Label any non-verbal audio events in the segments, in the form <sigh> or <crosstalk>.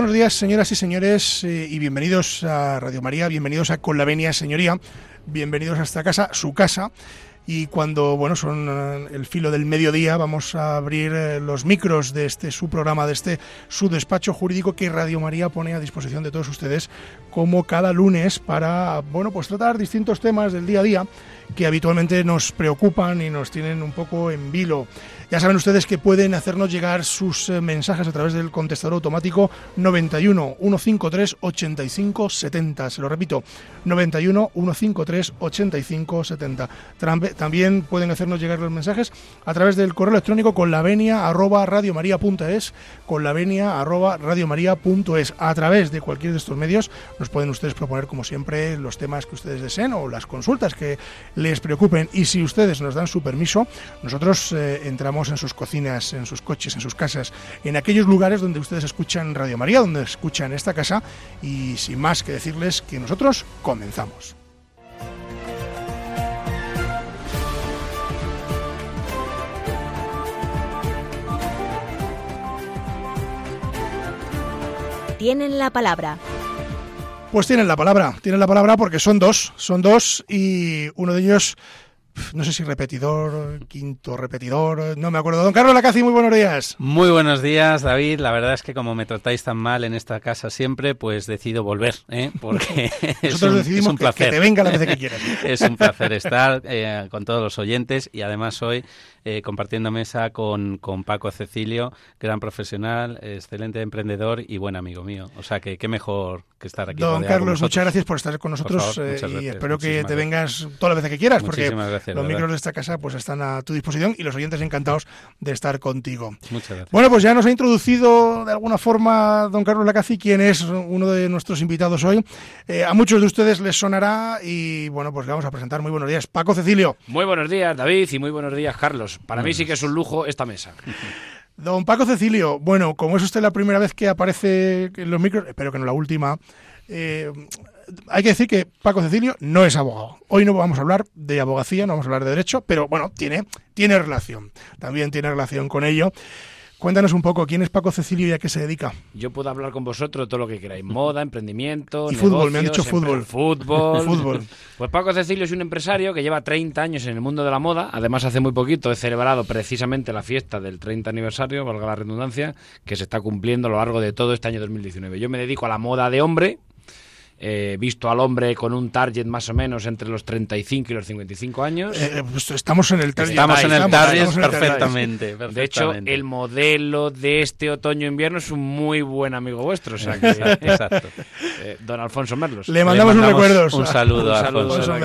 Buenos días, señoras y señores, eh, y bienvenidos a Radio María, bienvenidos a Con la Venia, señoría, bienvenidos a esta casa, su casa. Y cuando, bueno, son eh, el filo del mediodía, vamos a abrir eh, los micros de este su programa, de este su despacho jurídico que Radio María pone a disposición de todos ustedes, como cada lunes, para, bueno, pues tratar distintos temas del día a día que habitualmente nos preocupan y nos tienen un poco en vilo. Ya saben ustedes que pueden hacernos llegar sus eh, mensajes a través del contestador automático 91 153 85 70. Se lo repito, 91 153 85 70. También pueden hacernos llegar los mensajes a través del correo electrónico con la venia arroba radiomaria.es, con la venia arroba radiomaria.es. A través de cualquier de estos medios nos pueden ustedes proponer, como siempre, los temas que ustedes deseen o las consultas que les preocupen. Y si ustedes nos dan su permiso, nosotros eh, entramos en sus cocinas, en sus coches, en sus casas, en aquellos lugares donde ustedes escuchan Radio María, donde escuchan esta casa y sin más que decirles que nosotros comenzamos. Tienen la palabra. Pues tienen la palabra, tienen la palabra porque son dos, son dos y uno de ellos no sé si repetidor, quinto repetidor, no me acuerdo. Don Carlos Lacazi, muy buenos días. Muy buenos días, David. La verdad es que como me tratáis tan mal en esta casa siempre, pues decido volver, ¿eh? <laughs> porque es un, decidimos placer. Que, te venga la vez que quieras. <laughs> es un placer estar eh, con todos los oyentes y además hoy eh, compartiendo mesa con, con, Paco Cecilio, gran profesional, excelente emprendedor y buen amigo mío. O sea que qué mejor que estar aquí. Don Carlos, muchas gracias por estar con nosotros y espero que te vengas todas las veces que quieras, porque los micros de esta casa pues están a tu disposición y los oyentes encantados de estar contigo. Muchas gracias. Bueno, pues ya nos ha introducido de alguna forma don Carlos Lacazi, quien es uno de nuestros invitados hoy. Eh, a muchos de ustedes les sonará y bueno, pues le vamos a presentar. Muy buenos días, Paco Cecilio. Muy buenos días, David, y muy buenos días, Carlos. Para mí sí que es un lujo esta mesa. <laughs> Don Paco Cecilio, bueno, como es usted la primera vez que aparece en los micros, espero que no la última, eh, hay que decir que Paco Cecilio no es abogado. Hoy no vamos a hablar de abogacía, no vamos a hablar de derecho, pero bueno, tiene, tiene relación. También tiene relación con ello. Cuéntanos un poco, ¿quién es Paco Cecilio y a qué se dedica? Yo puedo hablar con vosotros todo lo que queráis. Moda, emprendimiento, y fútbol, me han dicho fútbol. Fútbol. <laughs> fútbol. Pues Paco Cecilio es un empresario que lleva 30 años en el mundo de la moda. Además, hace muy poquito he celebrado precisamente la fiesta del 30 aniversario, valga la redundancia, que se está cumpliendo a lo largo de todo este año 2019. Yo me dedico a la moda de hombre, eh, visto al hombre con un target más o menos entre los 35 y los 55 años. Eh, pues estamos en el target. Estamos en el target perfectamente, De hecho, el modelo de este otoño-invierno es un muy buen amigo vuestro. O sea exacto. Eh, don Alfonso Merlos. Le mandamos, un recuerdo. Un saludo, a Alfonso.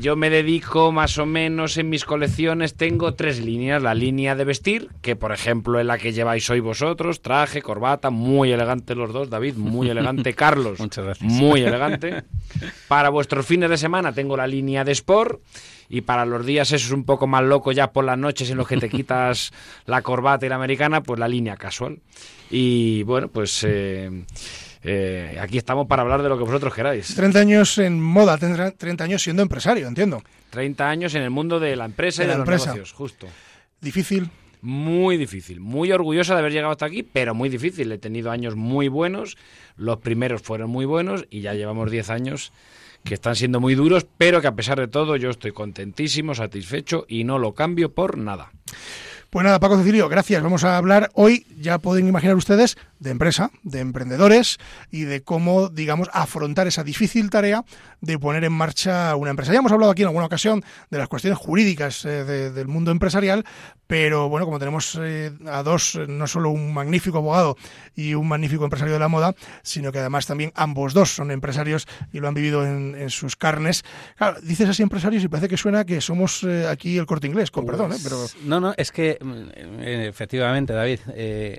yo me dedico más o menos en mis colecciones, tengo tres líneas. La línea de vestir, que por ejemplo es la que lleváis hoy vosotros, traje, corbata, muy elegante los dos, David, muy elegante. <laughs> Carlos, Muchas gracias. Muy <laughs> elegante. Para vuestros fines de semana tengo la línea de Sport. Y para los días esos un poco más loco ya por las noches en los que te <laughs> quitas la corbata y la americana, pues la línea casual. Y bueno, pues... Eh, eh, aquí estamos para hablar de lo que vosotros queráis. 30 años en moda, 30 años siendo empresario, entiendo. 30 años en el mundo de la empresa y de, los negocios, justo. Difícil. Muy difícil, muy orgulloso de haber llegado hasta aquí, pero muy difícil. He tenido años muy buenos, los primeros fueron muy buenos y ya llevamos 10 años que están siendo muy duros, pero que a pesar de todo yo estoy contentísimo, satisfecho y no lo cambio por nada. Pues nada, Paco Cecilio, gracias. Vamos a hablar hoy, ya pueden imaginar ustedes, de empresa, de emprendedores y de cómo, digamos, afrontar esa difícil tarea de poner en marcha una empresa. Ya hemos hablado aquí en alguna ocasión de las cuestiones jurídicas eh, del mundo empresarial, pero bueno, como tenemos eh, a dos, no solo un magnífico abogado y un magnífico empresario de la moda, sino que además también ambos dos son empresarios y lo han vivido en, sus carnes. Claro, dices así empresarios y parece que suena que somos eh, aquí el corte inglés, con perdón, ¿eh? pero... No, no, es que mm, efectivamente, David,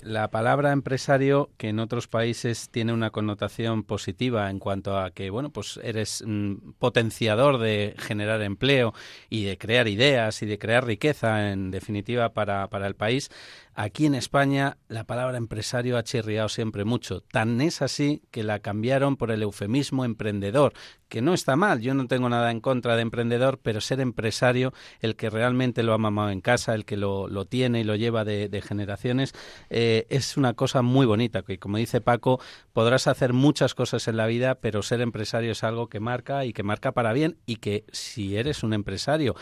la palabra empresario que en otros países tiene una connotación positiva en cuanto a que, bueno, pues eres mm, potenciador de generar empleo y de crear ideas y de crear riqueza, en definitiva para, para el país. Aquí en España la palabra empresario ha chirriado siempre mucho. Tan es así que la cambiaron por el eufemismo emprendedor, que no está mal. Yo no tengo nada en contra de emprendedor, pero ser empresario, el que realmente lo ha mamado en casa, el que lo, tiene y lo lleva de, generaciones, eh, es una cosa muy bonita. Que como dice Paco, podrás hacer muchas cosas en la vida, pero ser empresario es algo que marca y que marca para bien y que si eres un empresario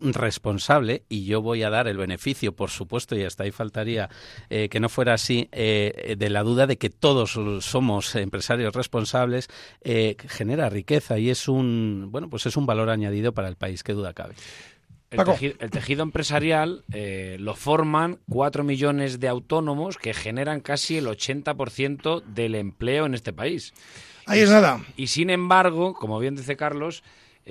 responsable y yo voy a dar el beneficio, por supuesto, y hasta ahí faltaría eh, que no fuera así, eh, de la duda de que todos somos empresarios responsables, eh, genera riqueza y es un, bueno, pues es un valor añadido para el país, qué duda cabe. El tejido, empresarial lo forman cuatro millones de autónomos que generan casi el 80% del empleo en este país. Ahí es nada. Y sin embargo, como bien dice Carlos,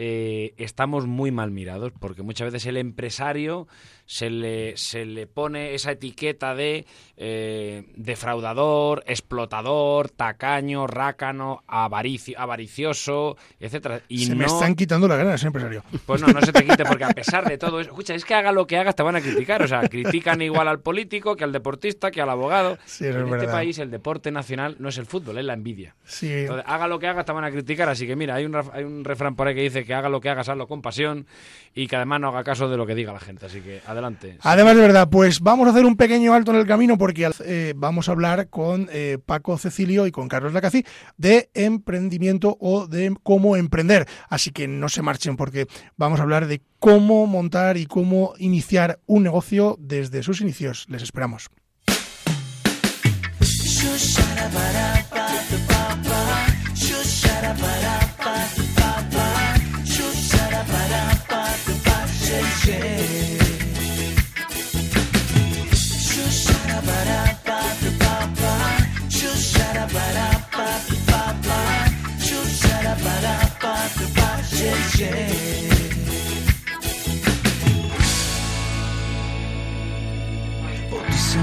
eh, estamos muy mal mirados, porque muchas veces el empresario se le, se le pone esa etiqueta de eh, defraudador, explotador, tacaño, rácano, avaricio, avaricioso, etcétera. Y se me están quitando la gana ese empresario. Pues no, no se te quite, porque a pesar de todo eso, escucha, es que haga lo que hagas, te van a criticar. O sea, critican igual al político que al deportista, que al abogado. en este país el deporte nacional no es el fútbol, es la envidia. Entonces, haga lo que hagas, te van a criticar. Así que mira, hay un, hay un refrán por ahí que dice que haga lo que hagas, hazlo con pasión y que además no haga caso de lo que diga la gente. Así que adelante. Además, de verdad, pues vamos a hacer un pequeño alto en el camino porque eh, vamos a hablar con eh, Paco Cecilio y con Carlos Lacazi de emprendimiento o de cómo emprender. Así que no se marchen porque vamos a hablar de cómo montar y cómo iniciar un negocio desde sus inicios. Les esperamos.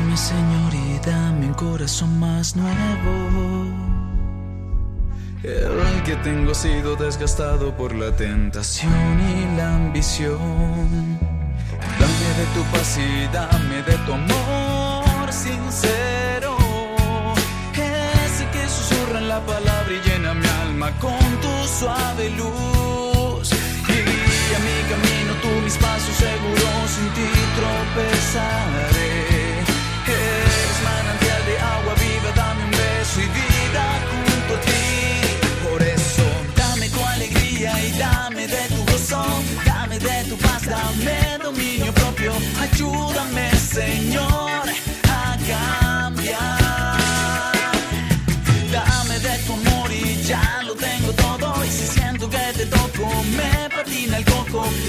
Mi señorita, mi corazón más nuevo. El que tengo ha sido desgastado por la tentación y la ambición. Dame de tu paz y dame de tu amor sincero. Ese que susurra en la palabra y llena mi alma con tu suave luz. Y a mi camino, tú mis pasos seguros, sin ti tropezaré.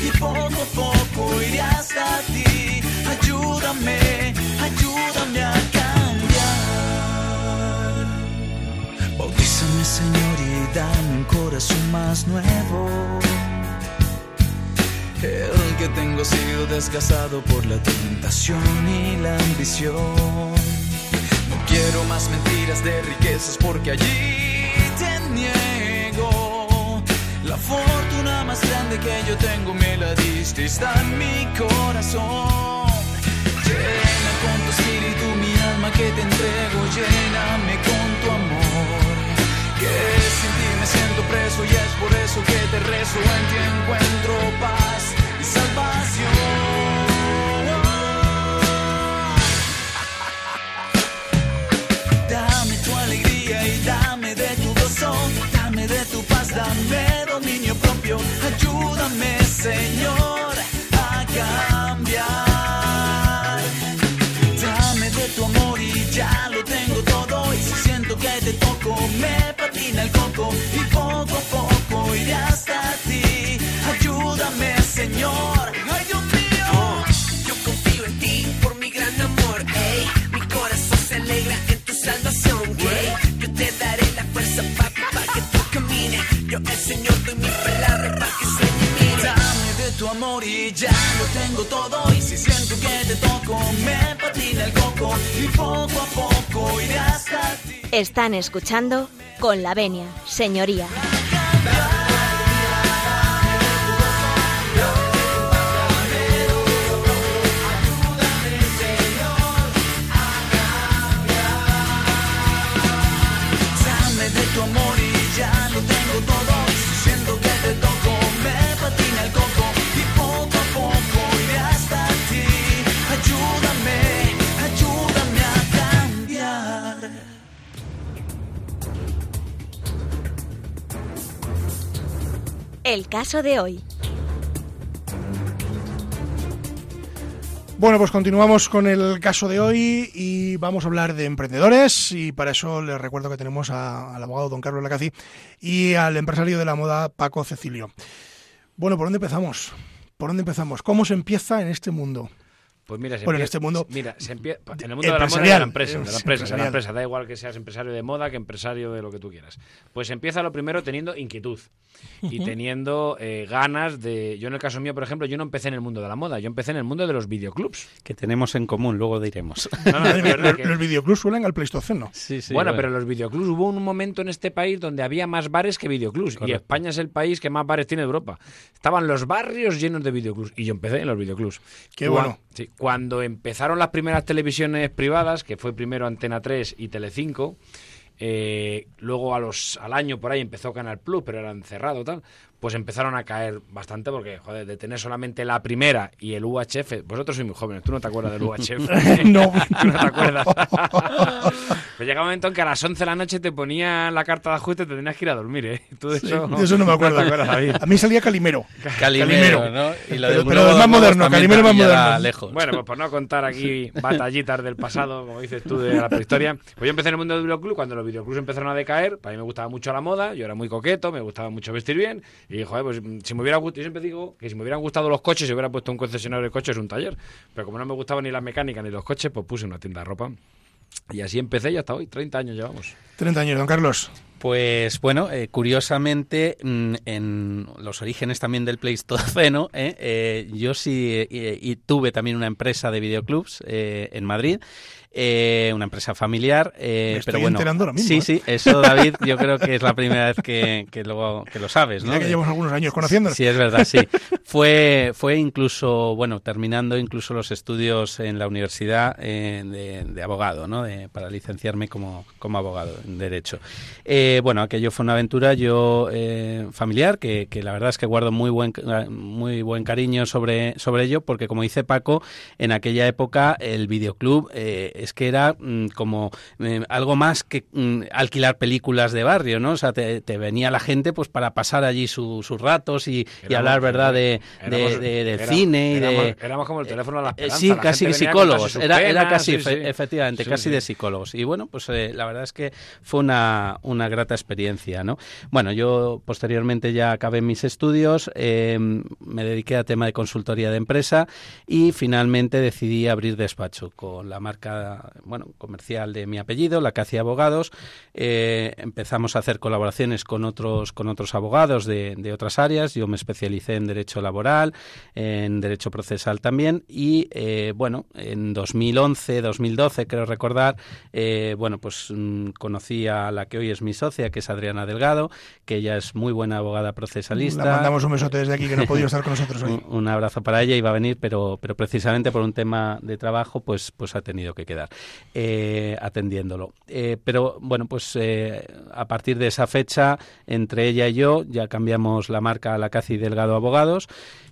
Y poco a poco iré hasta ti. Ayúdame, ayúdame a cambiar. Bautízame, Señor, y dame un corazón más nuevo. El que tengo ha sido desgasado por la tentación y la ambición. No quiero más mentiras de riquezas porque allí te niego. La fortuna más grande que yo tengo me la diste, está en mi corazón. Llena con tu espíritu mi alma que te entrego, lléname con tu amor. Que sin ti me siento preso y es por eso que te rezo, en ti encuentro paz y salvación. Señor, a cambiar. Dame de tu amor y ya lo tengo todo. Y si siento que te toco, me patina el coco y poco a poco irás. Amor y ya lo tengo todo. Y si siento que te toco, me patina el coco y poco a poco iré hasta ti. Están escuchando con la venia, señoría. El caso de hoy. Bueno, pues continuamos con el caso de hoy y vamos a hablar de emprendedores y para eso les recuerdo que tenemos al abogado don Carlos Lacazi y al empresario de la moda Paco Cecilio. Bueno, ¿por dónde empezamos? ¿Por dónde empezamos? ¿Cómo se empieza en este mundo? Pues mira, se Bueno, en este mundo- Mira, se empie- en el mundo de la moda y de Empresarial. la empresa, de la Es empresa, de la empresa. Da igual que seas empresario de moda que empresario de lo que tú quieras. Pues empieza lo primero teniendo inquietud y teniendo eh, ganas de. Yo en el caso mío, por ejemplo, yo no empecé en el mundo de la moda, yo empecé en el mundo de los videoclubs. Que tenemos en común, luego diremos. No, no, los, que- los videoclubs suenan al Pleistoceno. Sí, sí, bueno, pero los videoclubs hubo un momento en este país donde había más bares que videoclubs. Y. España es el país que más bares tiene de Europa. Estaban los barrios llenos de videoclubs. Y yo empecé en los videoclubs. Qué bueno. sí, cuando empezaron las primeras televisiones privadas, que fue primero Antena 3 y Telecinco, eh, luego a los, al año por ahí empezó Canal Plus, pero eran cerrado tal, pues empezaron a caer bastante porque, joder, de tener solamente la primera y el UHF, vosotros sois muy jóvenes, tú no te acuerdas del UHF. <laughs> No. <laughs> No te acuerdas. <laughs> Pues llega un momento en que a las 11 de la noche te ponían la carta de ajuste y te tenías que ir a dormir, ¿eh? Tú de eso, De eso no me acuerdo. <laughs> A mí salía Calimero. Calimero, ¿no? Y lo Pero- pero de más moderno, Calimero es más moderno. lejos. Bueno, pues por no contar aquí batallitas del pasado, como dices tú, de la prehistoria, pues yo empecé en el mundo del videoclub cuando los videoclubs empezaron a decaer, para mí me gustaba mucho la moda, yo era muy coqueto, me gustaba mucho vestir bien, y joder, pues si me hubiera gustado, yo siempre digo que si me hubieran gustado los coches, si hubiera puesto un concesionario de coches, un taller, pero como no me gustaban ni las mecánicas ni los coches, pues puse una tienda de ropa. Y así empecé y hasta hoy, 30 años llevamos. 30 años, don Carlos. Pues bueno, eh, curiosamente, mm, en los orígenes también del Pleistoceno, <laughs> eh, eh, yo sí eh, y tuve también una empresa de videoclubs eh, en Madrid, eh, una empresa familiar. eh, Me estoy pero bueno, enterando ahora mismo, sí, sí, eso David, yo creo que es la primera vez que, que, lo, que lo sabes, ¿no? Mira que llevamos algunos años conociéndonos. Sí, es verdad, sí. Fue, fue incluso, bueno, terminando incluso los estudios en la universidad eh, de, de abogado, ¿no? De- para licenciarme como, como abogado en Derecho. Eh, bueno, aquello fue una aventura yo eh, familiar que, que la verdad es que guardo muy buen, muy buen cariño sobre, sobre ello porque, como dice Paco, en aquella época el videoclub eh, es que era mm, como eh, algo más que mm, alquilar películas de barrio, ¿no? O sea, te, te venía la gente pues para pasar allí su- sus ratos y, hablar, ¿verdad?, de, de, éramos- de- del cine y de... éramos- como el teléfono de la Eh, esperanza, Sí, la casi psicólogos. Era, era casi, sí, efe- sí. efectivamente, Sí, casi de psicólogos. Y bueno, pues la verdad es que fue una, una grata experiencia, ¿no? Bueno, yo posteriormente ya acabé mis estudios, eh, me dediqué a tema de consultoría de empresa y finalmente decidí abrir despacho con la marca, bueno, comercial de mi apellido, la Cacia Abogados. Eh, empezamos a hacer colaboraciones con otros, con otros abogados de, otras áreas. Yo me especialicé en derecho laboral, en derecho procesal también y eh, bueno, en 2011, 2012 creo recordar, eh, bueno, pues mm, conocí a la que hoy es mi socia, que es Adriana Delgado, que ella es muy buena abogada procesalista. Le mandamos un besote desde aquí que no ha podido estar con nosotros hoy. <laughs> Un, un abrazo para ella, iba a venir, pero, pero precisamente por un tema de trabajo, pues, pues ha tenido que quedar eh, atendiéndolo. Eh, pero bueno, pues eh, a partir de esa fecha, entre ella y yo, ya cambiamos la marca a la Casi Delgado Abogados.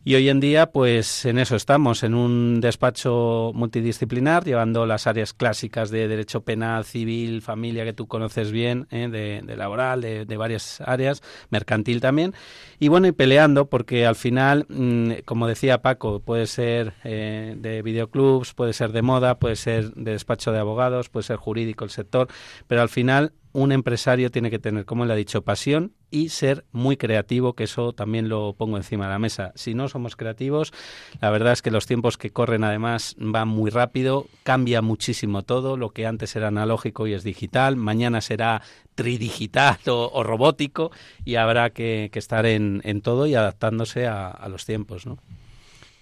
Y hoy en día, pues en eso estamos, en un despacho multidisciplinar, llevando las áreas clásicas de derecho penal, civil, familia, que tú conoces bien, ¿eh? de, de laboral, de, varias áreas, mercantil también. Y bueno, y peleando, porque al final, mm, como decía Paco, puede ser eh, de videoclubs, puede ser de moda, puede ser de despacho de abogados, puede ser jurídico el sector, pero al final un empresario tiene que tener, como le ha dicho, pasión y ser muy creativo, que eso también lo pongo encima de la mesa. Si no somos creativos, la verdad es que los tiempos que corren además van muy rápido, cambia muchísimo todo, lo que antes era analógico y es digital, mañana será tridigital o, robótico y habrá que, estar en, en, todo y adaptándose a, a los tiempos, ¿no?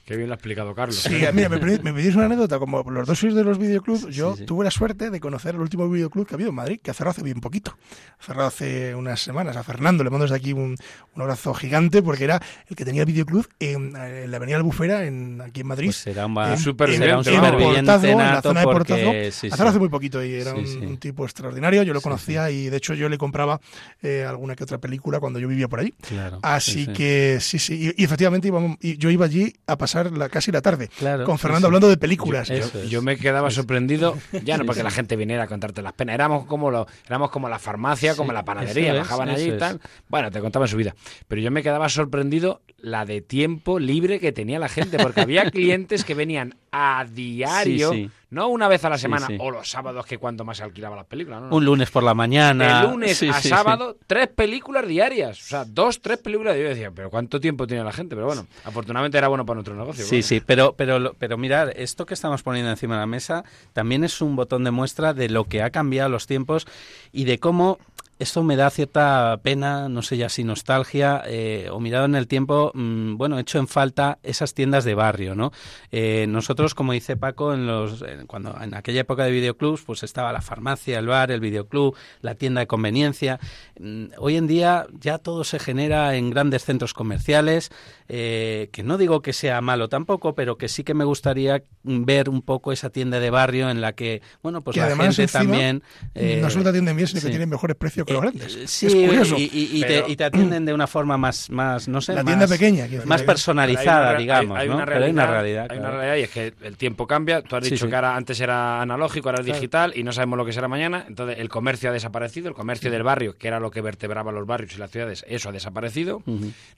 Qué bien lo ha explicado Carlos. Sí, mira, me, me pedís una anécdota. Como los dos sois de los videoclubs, yo sí, sí. tuve la suerte de conocer el último videoclub que ha habido en Madrid, que ha cerrado hace bien poquito. Ha cerrado hace unas semanas. A Fernando le mando desde aquí un, un abrazo gigante porque era el que tenía el videoclub en, en la Avenida Albufera, en, aquí en Madrid. Pues será un, en, superviviente, en, en, Portazo, en la zona de Portazo. Sí, hace, hace muy poquito y era un, un, tipo extraordinario. Yo lo conocía y de hecho yo le compraba eh, alguna que otra película cuando yo vivía por allí. Claro, Así que sí, sí. Y, y efectivamente íbamos, y yo iba allí a pasar la, casi la tarde Claro, con Fernando sí, sí. hablando de películas. Yo, me quedaba sorprendido, ya no porque la gente viniera a contarte las penas, éramos como lo, éramos como la farmacia, como la panadería, es, bajaban allí y tal. Bueno, te contaban su vida. Pero yo me quedaba sorprendido la de tiempo libre que tenía la gente, porque había <laughs> clientes que venían a diario, Sí, sí. No una vez a la semana, sí. o los sábados que cuanto más se alquilaba las películas. No, no. Un lunes por la mañana. de lunes Sí, a sábado, tres películas diarias. O sea, dos, tres películas diarias. Yo decía, pero ¿cuánto tiempo tiene la gente? Pero bueno, afortunadamente era bueno para nuestro negocio. Sí, bueno. sí, pero, pero, pero mirad, esto que estamos poniendo encima de la mesa también es un botón de muestra de lo que ha cambiado los tiempos y de cómo esto me da cierta pena, no sé ya si nostalgia, eh, o mirado en el tiempo, mmm, bueno, he hecho en falta esas tiendas de barrio, ¿no? Eh, nosotros, como dice Paco, en los, en- cuando en aquella época de videoclubs, pues estaba la farmacia, el bar, el videoclub, la tienda de conveniencia. Mm, Hoy en día ya todo se genera en grandes centros comerciales, eh, que no digo que sea malo tampoco, pero que sí que me gustaría ver un poco esa tienda de barrio en la que, bueno, pues que la además gente encima, también... eh, no solo te atienden bien, sino sí. que tienen mejores precios que los eh, grandes. eh, Sí, es curioso. y, y- y Pero- te, y te atienden de una forma más, más no sé, La más, pequeña, personalizada, hay una digamos, hay- hay ¿no? una Pero hay una realidad, realidad. Hay una realidad y es que el tiempo cambia. Tú has dicho sí. que ahora antes era analógico, ahora es Claro. digital y no sabemos lo que será mañana. Entonces el comercio ha desaparecido, el comercio del barrio, que era lo que vertebraba los barrios y las ciudades, eso ha desaparecido.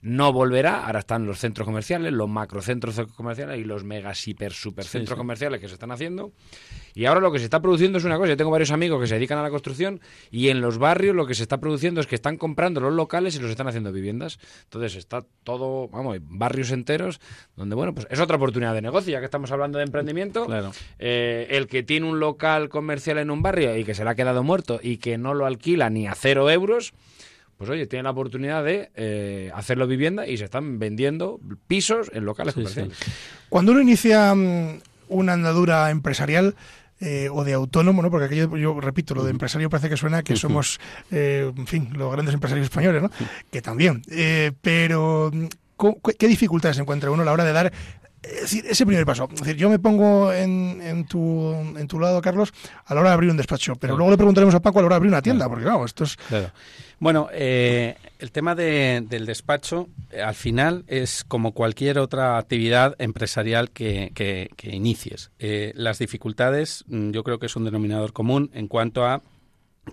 No volverá. Ahora están los centros comerciales, los macrocentros comerciales y los megas hiper super Sí, centros sí. comerciales que se están haciendo. Y ahora lo que se está produciendo es una cosa. Yo tengo varios amigos que se dedican a la construcción y en los barrios lo que se está produciendo es que están comprando los locales y los están haciendo viviendas. Entonces está todo, vamos, hay barrios enteros donde, bueno, pues es otra oportunidad de negocio, ya que estamos hablando de emprendimiento. Claro. Eh, el que tiene un local comercial en un barrio y que se le ha quedado muerto y que no lo alquila ni a cero euros, pues oye, tiene la oportunidad de eh, hacerlo vivienda y se están vendiendo pisos en locales Sí, comerciales. Cuando uno inicia mm, una andadura empresarial eh, o de autónomo, ¿no? porque aquello, yo repito, lo de empresario parece que suena que somos, eh, en fin, los grandes empresarios españoles, ¿no? que también. Eh, pero, mm, ¿cu- cu- ¿qué dificultades encuentra uno a la hora de dar es decir, ese primer paso? Es decir, yo me pongo en, en, tu, en tu lado, Carlos, a la hora de abrir un despacho, pero Claro. luego le preguntaremos a Paco a la hora de abrir una tienda, porque claro, esto es... Claro. Bueno, eh, el tema de- del despacho, eh, al final, es como cualquier otra actividad empresarial que, que- inicies. Eh, las dificultades, mm, yo creo que es un denominador común en cuanto a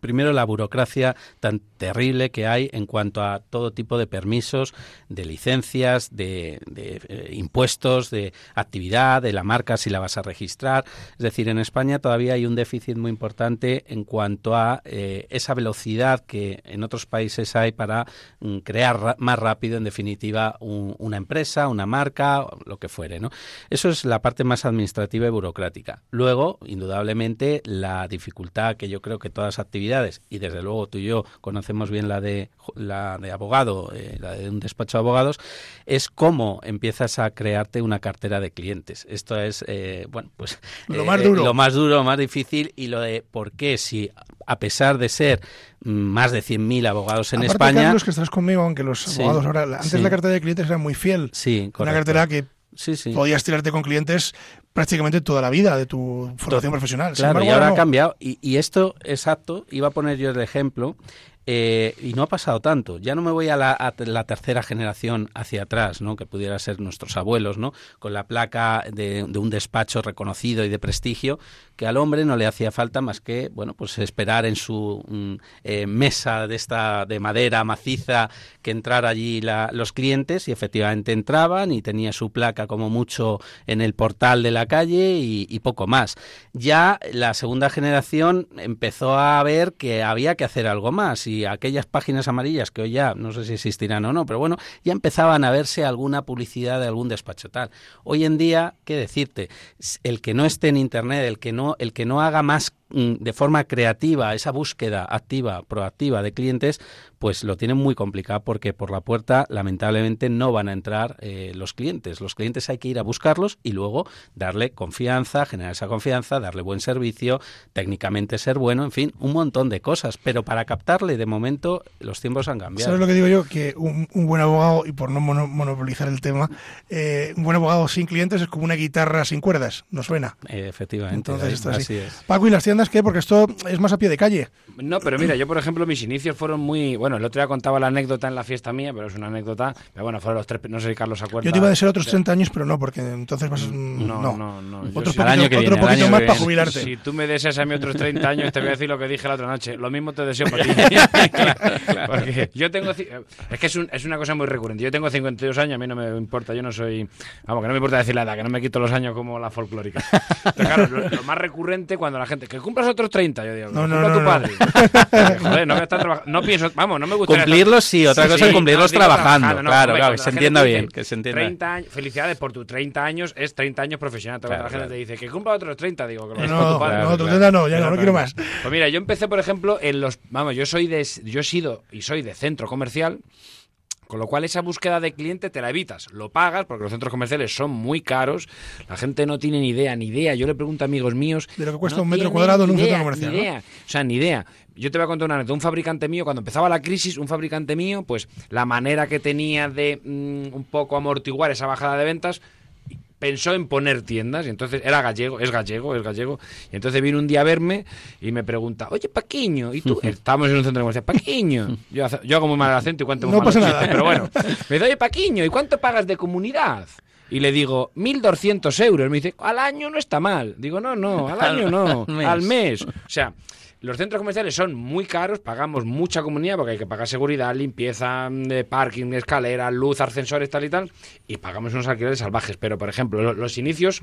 Primero, la burocracia tan terrible que hay en cuanto a todo tipo de permisos, de licencias, de, de, eh, impuestos, de actividad, de la marca si la vas a registrar. Es decir, en España todavía hay un déficit muy importante en cuanto a eh, esa velocidad que en otros países hay para mm, crear más rápido, en definitiva, un- una empresa, una marca, lo que fuere. ¿no? Eso es la parte más administrativa y burocrática. Luego, indudablemente, la dificultad que yo creo que todas las actividades, y desde luego tú y yo conocemos bien la de, la de abogado, eh, la de un despacho de abogados, es cómo empiezas a crearte una cartera de clientes. Esto es, eh, bueno, pues Lo eh, más duro. lo más duro, más difícil, y lo de por qué si a pesar de ser mm, más de 100.000 abogados en Aparte, España... Carlos, que estás conmigo, aunque los Sí, abogados ahora... Antes sí. la cartera de clientes era muy fiel. Sí, Una correcto. cartera que Sí, sí. podías tirarte con clientes prácticamente toda la vida de tu formación profesional. Claro, embargo, y ahora no. ha cambiado. Y, y esto, exacto, iba a poner yo el ejemplo. Eh, y no ha pasado tanto. Ya no me voy a la, tercera generación hacia atrás, ¿no? que pudiera ser nuestros abuelos, ¿no? con la placa de, un despacho reconocido y de prestigio, que al hombre no le hacía falta más que bueno pues esperar en su mm, eh, mesa de esta de madera maciza que entrara allí la- los clientes y efectivamente entraban y tenía su placa como mucho en el portal de la calle y, poco más. Ya la segunda generación empezó a ver que había que hacer algo más aquellas páginas amarillas que hoy ya no sé si existirán o no, pero bueno, ya empezaban a verse alguna publicidad de algún despacho tal. Hoy en día, ¿qué decirte? El que no esté en internet, el que no el que no haga más de forma creativa esa búsqueda activa, proactiva de clientes, pues lo tienen muy complicado porque por la puerta lamentablemente no van a entrar eh, los clientes. Los clientes hay que ir a buscarlos y luego darle confianza, generar esa confianza, darle buen servicio, técnicamente ser bueno, en fin, un montón de cosas. Pero para captarle, de momento, los tiempos han cambiado. ¿Sabes lo que digo yo? Que un, un buen abogado, y por no mono- monopolizar el tema, eh, un buen abogado sin clientes es como una guitarra sin cuerdas, no suena. Eh, efectivamente, Entonces, esto así así. es. Paco, ¿y las tiendas qué? Porque esto es más a pie de calle. No, pero mira, yo por ejemplo mis inicios fueron muy... Bueno, el otro día contaba la anécdota en la fiesta mía, pero es una anécdota. Pero bueno, fueron los tres... No sé si Carlos se acuerda. Yo te iba a decir otros 30 años, pero no, porque entonces vas... mm, No, no, no. yo Otro poquito, año que otro viene, al poquito más para jubilarte. Si tú me deseas a mí otros 30 años, te voy a decir lo que dije la otra noche. Lo mismo te deseo para ti. <laughs> Porque yo tengo... Es que es, un- es una cosa muy recurrente. Yo tengo 52 años, a mí no me importa. Yo no soy... Vamos, que no me importa decir la edad, que no me quito los años como la folclórica. <laughs> Pero claro, lo, lo más recurrente cuando la gente... Que cumplas otros 30, yo digo. No, No, no, no, tu no, no. padre. Joder, no a estar trabajando... No pienso... Vamos, no me gustaría... Cumplirlos sí, otra cosa es cumplirlos trabajando. no, claro, claro, que se entienda bien, que se entienda. 30 años, felicidades por tus 30 años, es 30 años profesional. Claro, la gente claro. te dice que cumpla otros 30, digo que lo No, no, tu padre. otros claro. 30 no, ya no, no quiero más. Pues mira, yo empecé, por ejemplo, en los. Vamos, yo soy de. Yo he sido y soy de centro comercial. Con lo cual esa búsqueda de cliente te la evitas. Lo pagas porque los centros comerciales son muy caros. La gente no tiene ni idea, ni idea. Yo le pregunto a amigos míos... De lo que cuesta no un metro cuadrado en un centro comercial, Ni ¿no? idea. O sea, ni idea. Yo te voy a contar una anécdota. Un fabricante mío, cuando empezaba la crisis, un fabricante mío, pues la manera que tenía de mm, un poco amortiguar esa bajada de ventas pensó en poner tiendas y entonces era gallego, es gallego, es gallego. Y entonces vino un día a verme y me pregunta, oye, Paquiño, ¿y tú? <laughs> Estábamos en un centro comercial, Paquiño. Yo, hago muy mal el acento y cuento muy No pasa nada. pero bueno. Me dice, oye, Paquiño, ¿y cuánto pagas de comunidad? Y le digo, 1.200 euros. Me dice, al año no está mal. Digo, no, no, al <laughs> año no, al mes. O sea, los centros comerciales son muy caros, pagamos mucha comunidad porque hay que pagar seguridad, limpieza, de parking, escalera, luz, ascensores, tal y tal, y pagamos unos alquileres salvajes. Pero, por ejemplo, lo- los inicios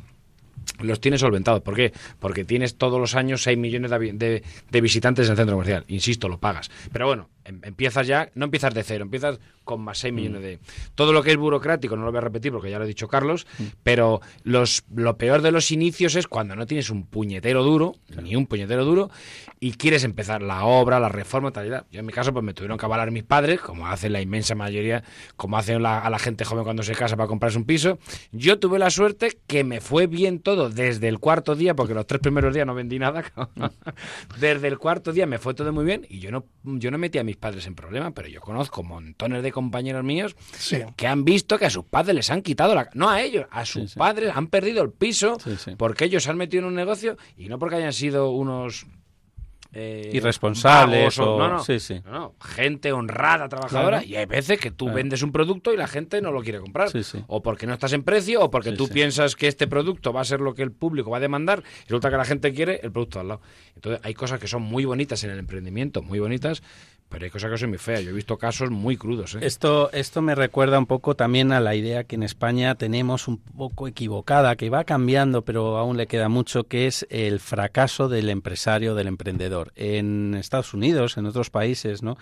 los tienes solventados. ¿Por qué? Porque tienes todos los años 6 millones de visitantes en el centro comercial. Insisto, lo pagas. Pero bueno, em- empiezas ya, no empiezas de cero, empiezas con más 6 millones de... Todo lo que es burocrático, no lo voy a repetir porque ya lo ha dicho Carlos, pero los, lo peor de los inicios es cuando no tienes un puñetero duro, ni un puñetero duro, y quieres empezar la obra, la reforma, tal y tal. Yo en mi caso, pues me tuvieron que avalar mis padres, como hacen la inmensa mayoría, como hacen la- a la gente joven cuando se casa para comprarse un piso. Yo tuve la suerte que me fue bien todo desde el cuarto día, porque los tres primeros días no vendí nada. <laughs> desde el cuarto día me fue todo muy bien y yo no, yo no metí a mis padres en problema, pero yo conozco montones de compañeros míos Sí. que han visto que a sus padres les han quitado la... No a ellos, a sus sí. padres han perdido el piso Sí, sí. porque ellos se han metido en un negocio y no porque hayan sido unos... eh, Irresponsables o- o- no, no, sí, sí. no, no, gente honrada, trabajadora Claro. y hay veces que tú Claro. vendes un producto y la gente no lo quiere comprar Sí, sí. o porque no estás en precio o porque Sí, tú sí. piensas que este producto va a ser lo que el público va a demandar y resulta que la gente quiere el producto al lado. Entonces hay cosas que son muy bonitas en el emprendimiento, muy bonitas, pero hay cosas que son muy feas. Yo he visto casos muy crudos. ¿eh? Esto, esto me recuerda un poco también a la idea que en España tenemos un poco equivocada, que va cambiando, pero aún le queda mucho, que es el fracaso del empresario, del emprendedor. En Estados Unidos, en otros países ¿no?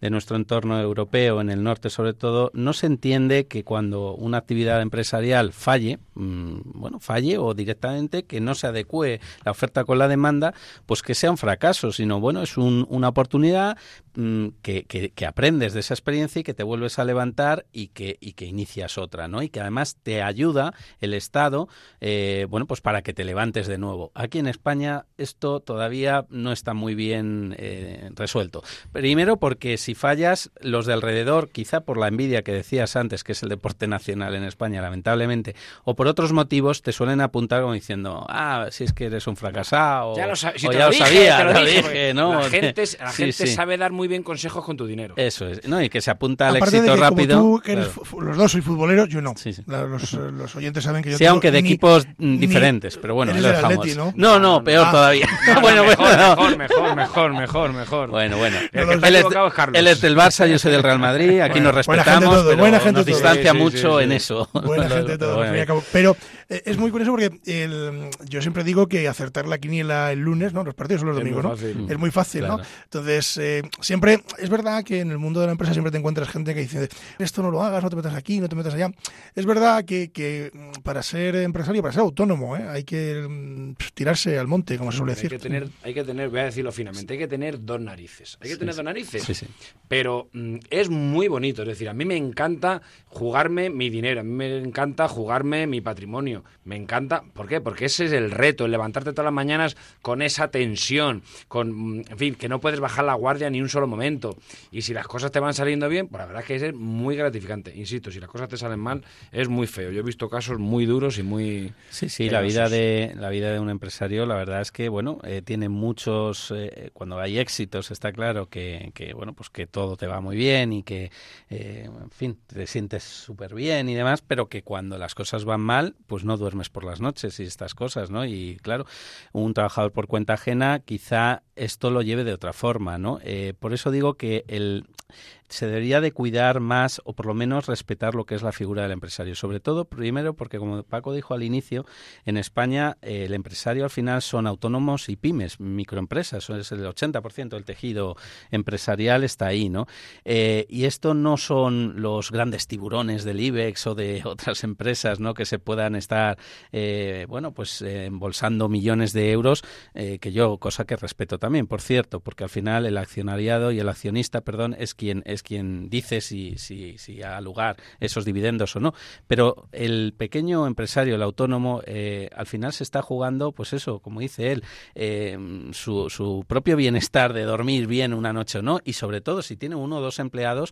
de nuestro entorno europeo, en el norte sobre todo, no se entiende que cuando una actividad empresarial falle, mm, bueno, falle o directamente que no se adecue la oferta con la demanda, pues que sea un fracaso, sino bueno, es un- una oportunidad que, que- que aprendes de esa experiencia y que te vuelves a levantar y que, y que inicias otra, ¿no? Y que además te ayuda el Estado, eh, bueno, pues para que te levantes de nuevo. Aquí en España esto todavía no está muy bien eh, resuelto. Primero porque si fallas, los de alrededor, quizá por la envidia que decías antes, que es el deporte nacional en España, lamentablemente, o por otros motivos, te suelen apuntar como diciendo, ah, si es que eres un fracasado, Ya lo, si o te ya lo dije, sabía, te lo lo dije, ¿no? La gente, la Sí, gente sí. sabe dar muy bien den consejos con tu dinero. Eso es. No, y que se apunta al Aparte de éxito que rápido. como tú, que eres claro. fu- los dos sois futboleros, yo no. Sí, sí. Los, eh, los oyentes saben que yo Sí, tengo aunque de ni- equipos mm, ni- diferentes, pero bueno, eres lo dejamos. Atleti, ¿no? no, no, peor Ah. todavía. <laughs> bueno, mejor, bueno, no. mejor, mejor, mejor, mejor, mejor. Bueno, bueno. El que está él, es, él del Barça, yo soy del Real Madrid. Aquí Bueno, nos buena gente respetamos, todo, pero buena gente nos todo. distancia Sí, mucho en eso. Buena <laughs> gente todo. Pero es muy curioso porque el- yo siempre digo que acertar la quiniela el lunes, ¿no? Los partidos son los Es domingos, ¿no? Es muy fácil, ¿no? Entonces, eh, siempre, es verdad que en el mundo de la empresa siempre te encuentras gente que dice, esto no lo hagas, no te metas aquí, no te metas allá. Es verdad que, que, mm, para ser empresario, para ser autónomo, ¿eh? hay que mm, tirarse al monte, como se suele Hay decir. que, tener, hay que tener, voy a decirlo finamente, hay que tener dos narices. Hay que tener dos narices. Sí, sí. Pero mm, es muy bonito. Es decir, a mí me encanta jugarme mi dinero, a mí me encanta jugarme mi patrimonio. Me encanta. ¿Por qué? Porque ese es el reto, el levantarte todas las mañanas con esa tensión, con, mm, en fin, que no puedes bajar la guardia ni un solo momento. Y si las cosas te van saliendo bien, pues la verdad es que es muy gratificante. Insisto, si las cosas te salen mal, es muy feo. Yo he visto casos muy duros y muy. Sí, sí, la vida de la vida de un empresario, la verdad es que bueno, eh, tiene muchos eh, cuando hay éxitos está claro que, que, bueno pues que todo te va muy bien y que eh, en fin te sientes súper bien y demás, pero que cuando las cosas van mal, pues no duermes por las noches y estas cosas, ¿no? Y claro, un trabajador por cuenta ajena quizá esto lo lleve de otra forma, ¿no? Eh, por eso digo que el se debería de cuidar más o por lo menos respetar lo que es la figura del empresario. Sobre todo, primero, porque como Paco dijo al inicio, en España eh, el empresario al final son autónomos y pymes, microempresas, es el 80% del tejido empresarial está ahí, ¿no? Eh, y esto no son los grandes tiburones del IBEX o de <laughs> otras empresas, ¿no? Que se puedan estar, bueno, pues embolsando millones de euros, que yo, cosa que respeto también, por cierto, porque al final el accionariado y el accionista, perdón, es quien es quien dice si, si, si ha lugar esos dividendos o no. Pero el pequeño empresario, el autónomo, eh, al final se está jugando, pues eso, como dice él, eh, su, su propio bienestar de dormir bien una noche o no, y sobre todo si tiene uno o dos empleados,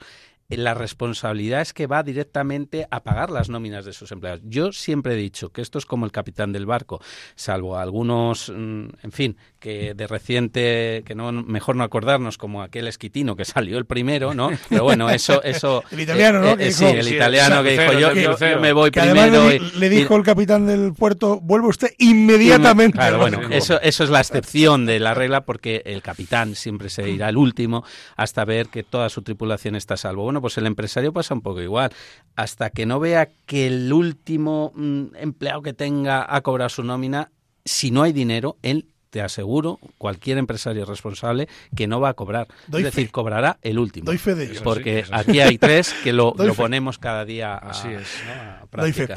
la responsabilidad es que va directamente a pagar las nóminas de sus empleados. Yo siempre he dicho que esto es como el capitán del barco, salvo algunos, mm, en fin, que de reciente, que no mejor no acordarnos como aquel esquitino que salió el primero, ¿no? Pero bueno, eso, eso. <laughs> El italiano, ¿no? eh, eh, sí, el Sí, italiano el que dijo yo, me voy Que primero. le, y- le y- dijo el capitán del puerto, vuelve usted inmediatamente. Claro, bueno, eso, eso es la excepción de la regla porque el capitán siempre se irá el último hasta ver que toda su tripulación está a salvo. Bueno, pues el empresario pasa un poco igual. Hasta que no vea que el último mm, empleado que tenga ha cobrado su nómina, si no hay dinero, él te aseguro, cualquier empresario responsable, que no va a cobrar. Doy es decir, fe. cobrará el último. Doy fe de ello. Porque sí, sí. aquí hay tres que lo, <laughs> ponemos cada día a, Así es. ¿no? a Doy fe.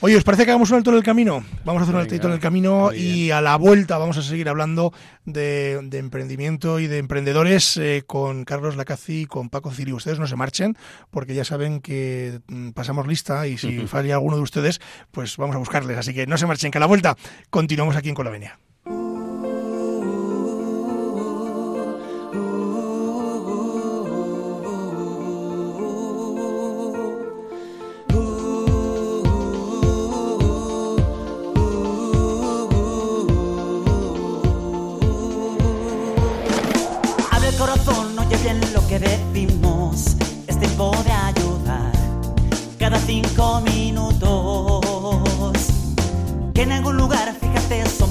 Oye, ¿os parece que hagamos un alto en el camino? Vamos a hacer un altito en el camino y a la vuelta vamos a seguir hablando de, de emprendimiento y de emprendedores eh, con Carlos Lacazzi y con Paco Ciri. Ustedes no se marchen porque ya saben que mm, pasamos lista y si <laughs> falla alguno de ustedes, pues vamos a buscarles. Así que no se marchen, que a la vuelta continuamos aquí en Colavenia.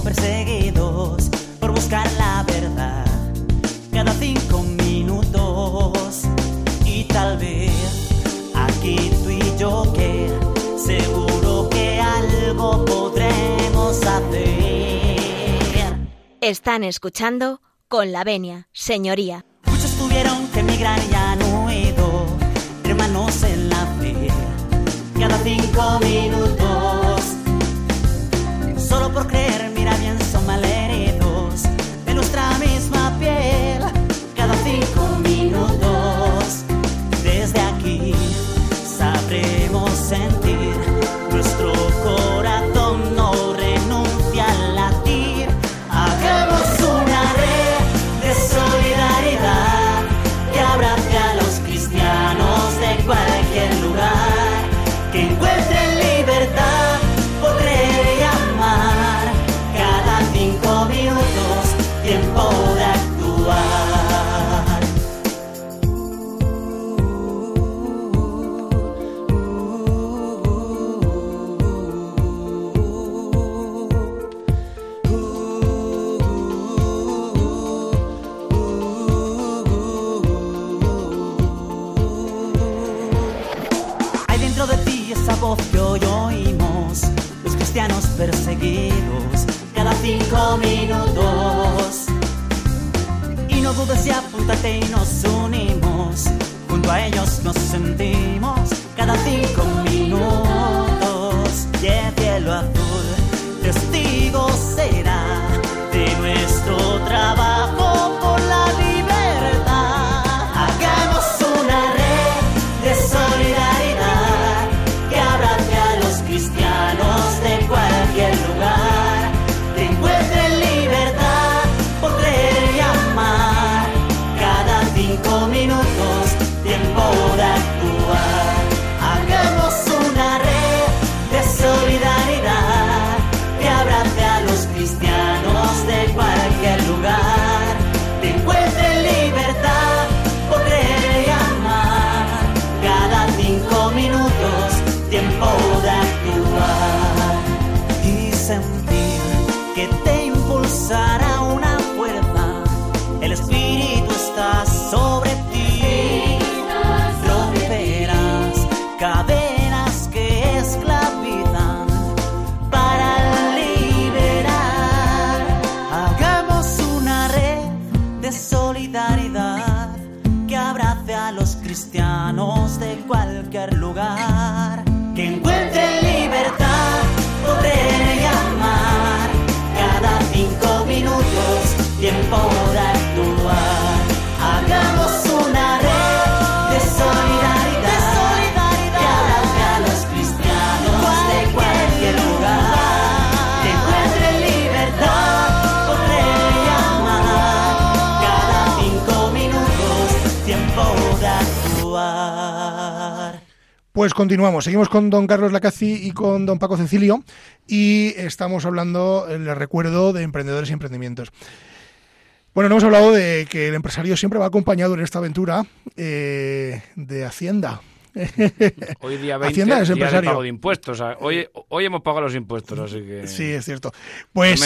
Perseguidos por buscar la verdad. Cada cinco minutos. Y tal vez aquí tú y yo que seguro que algo podremos hacer. Están escuchando con la venia, señoría. Muchos tuvieron que emigrar y han huido, hermanos en la fe, cada cinco minutos. Y nos unimos. Junto a ellos nos sentimos cada cinco minutos. Te impulsará una fuerza. El espíritu está sobre ti. Romperás cadenas que esclavizan para liberar. Hagamos una red de solidaridad que abrace a los cristianos de cualquier lugar. Pues continuamos, seguimos con don Carlos Lacazzi y con don Paco Cecilio y estamos hablando, eh, les recuerdo, de emprendedores y emprendimientos. Bueno, no hemos hablado de que el empresario siempre va acompañado en esta aventura eh, de Hacienda. <laughs> Hoy día 20, Hacienda es día de empresario. pago de impuestos. hoy, hoy hemos pagado los impuestos, así que... Sí, es cierto. Pues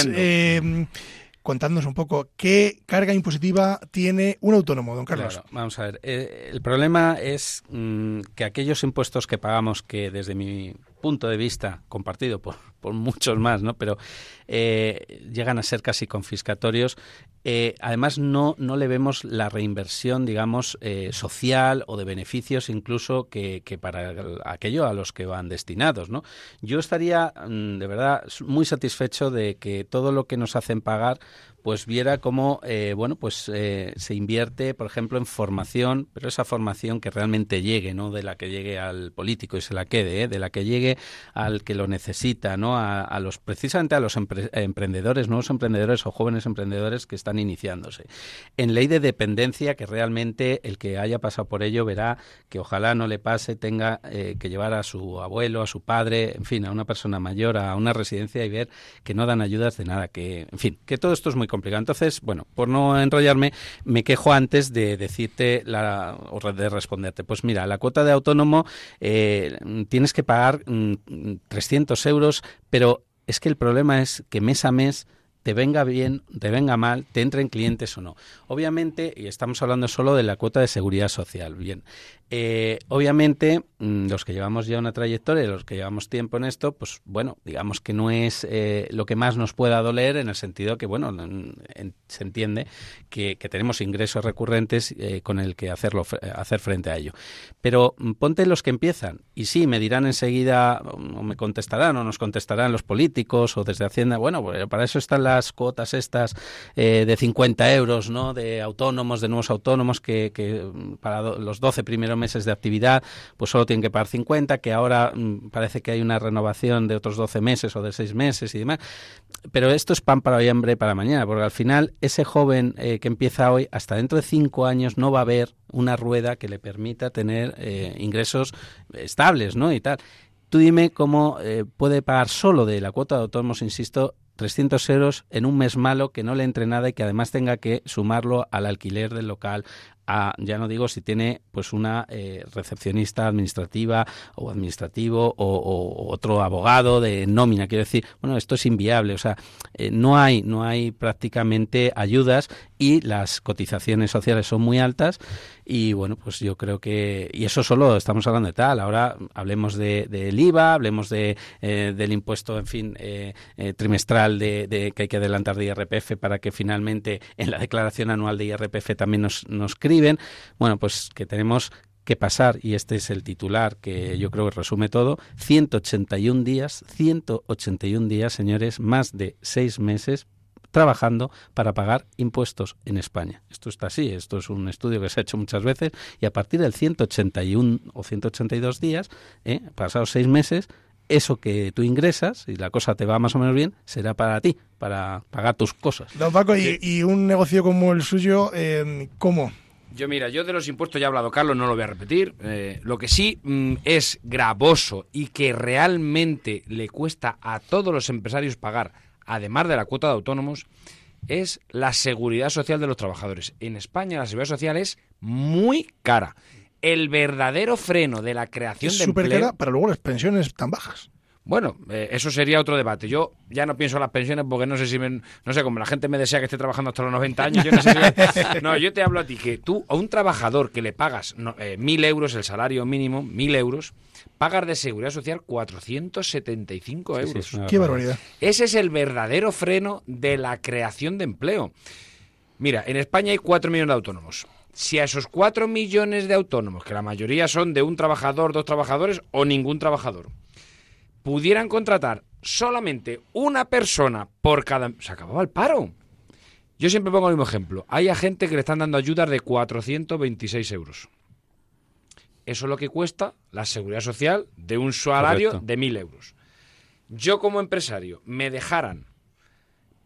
Contadnos un poco, ¿qué carga impositiva tiene un autónomo, don Carlos? Claro, vamos a ver. eh, el problema es mm, que aquellos impuestos que pagamos, que desde mi punto de vista, compartido por, por muchos más, ¿no? pero eh, llegan a ser casi confiscatorios, eh, además no, no le vemos la reinversión, digamos, eh, social o de beneficios incluso que, que para el- aquello a los que van destinados. ¿no? Yo estaría, mm, de verdad, muy satisfecho de que todo lo que nos hacen pagar pues viera cómo eh, bueno pues eh, se invierte por ejemplo en formación pero esa formación que realmente llegue no de la que llegue al político y se la quede ¿eh? de la que llegue al que lo necesita no a, a los precisamente a los empre- emprendedores nuevos emprendedores o jóvenes emprendedores que están iniciándose. En ley de dependencia que realmente el que haya pasado por ello verá que ojalá no le pase tenga eh, que llevar a su abuelo a su padre en fin a una persona mayor a una residencia y ver que no dan ayudas de nada que en fin que todo esto es muy complicado. Entonces bueno por no enrollarme me quejo antes de decirte la o de responderte. Pues mira la cuota de autónomo eh, tienes que pagar mm, 300 euros pero es que el problema es que mes a mes te venga bien, te venga mal, te entren clientes o no. Obviamente, y estamos hablando solo de la cuota de seguridad social, bien. Eh, obviamente, mm, los que llevamos ya una trayectoria, los que llevamos tiempo en esto, pues bueno, digamos que no es eh, lo que más nos pueda doler en el sentido que, bueno, en- en- se entiende que, tenemos ingresos recurrentes eh, con el que hacerlo, hacer frente a ello. Pero mm, ponte los que empiezan y sí, me dirán enseguida, o me contestarán o nos contestarán los políticos o desde Hacienda, bueno, para eso están las cuotas estas eh, de 50 euros, ¿no? De autónomos, de nuevos autónomos que, mm, para los 12 primeros meses de actividad pues solo tienen que pagar 50, que ahora mm, parece que hay una renovación de otros 12 meses o de 6 meses y demás. Pero esto es pan para hoy, hambre para mañana, porque al final ese joven eh, que empieza hoy, hasta dentro de 5 años no va a haber una rueda que le permita tener eh, ingresos estables, ¿no? Y tal. Tú dime cómo puede pagar solo de la cuota de autónomos, insisto, 300 euros en un mes malo que no le entre nada y que además tenga que sumarlo al alquiler del local, a, ya no digo si tiene pues una eh, recepcionista administrativa o administrativo o, otro abogado de nómina, quiero decir, bueno, esto es inviable, o sea, eh, no hay no hay prácticamente ayudas y las cotizaciones sociales son muy altas y bueno, pues yo creo que y eso solo estamos hablando de tal, ahora hablemos de del IVA, hablemos de eh, del impuesto, en fin, trimestral de, de, que hay que adelantar de IRPF para que finalmente en la declaración anual de IRPF también nos nos Bueno, pues que tenemos que pasar, y este es el titular que yo creo que resume todo, 181 días, 181 días, señores, más de seis meses trabajando para pagar impuestos en España. Esto está así, esto es un estudio que se ha hecho muchas veces y a partir del 181 o 182 días, ¿eh? pasados seis meses, eso que tú ingresas y la cosa te va más o menos bien, será para ti, para pagar tus cosas. Don Paco, y, y un negocio como el suyo, eh, ¿cómo? Yo mira, yo de los impuestos ya he hablado, Carlos, no lo voy a repetir. Eh, lo que sí mm, es gravoso y que realmente le cuesta a todos los empresarios pagar, además de la cuota de autónomos, es la seguridad social de los trabajadores. En España la seguridad social es muy cara. El verdadero freno de la creación Es de súper empleo... cara, pero luego las pensiones tan bajas. Bueno, eh, eso sería otro debate. Yo ya no pienso en las pensiones porque no sé si me, no sé, como la gente me desea que esté trabajando hasta los 90 años, yo no sé si- <laughs> No, yo te hablo a ti que tú a un trabajador que le pagas no, eh, mil euros, el salario mínimo, mil euros, pagas de seguridad social 475 Sí, sí, euros. es una Qué barbaridad. Ese es el verdadero freno de la creación de empleo. Mira, en España hay 4 millones de autónomos. Si a esos 4 millones de autónomos, que la mayoría son de un trabajador, dos trabajadores o ningún trabajador, pudieran contratar solamente una persona por cada... Se acababa el paro. Yo siempre pongo el mismo ejemplo. Hay a gente que le están dando ayudas de 426 euros. Eso es lo que cuesta la seguridad social de un salario Correcto. de 1.000 euros. Yo como empresario me dejaran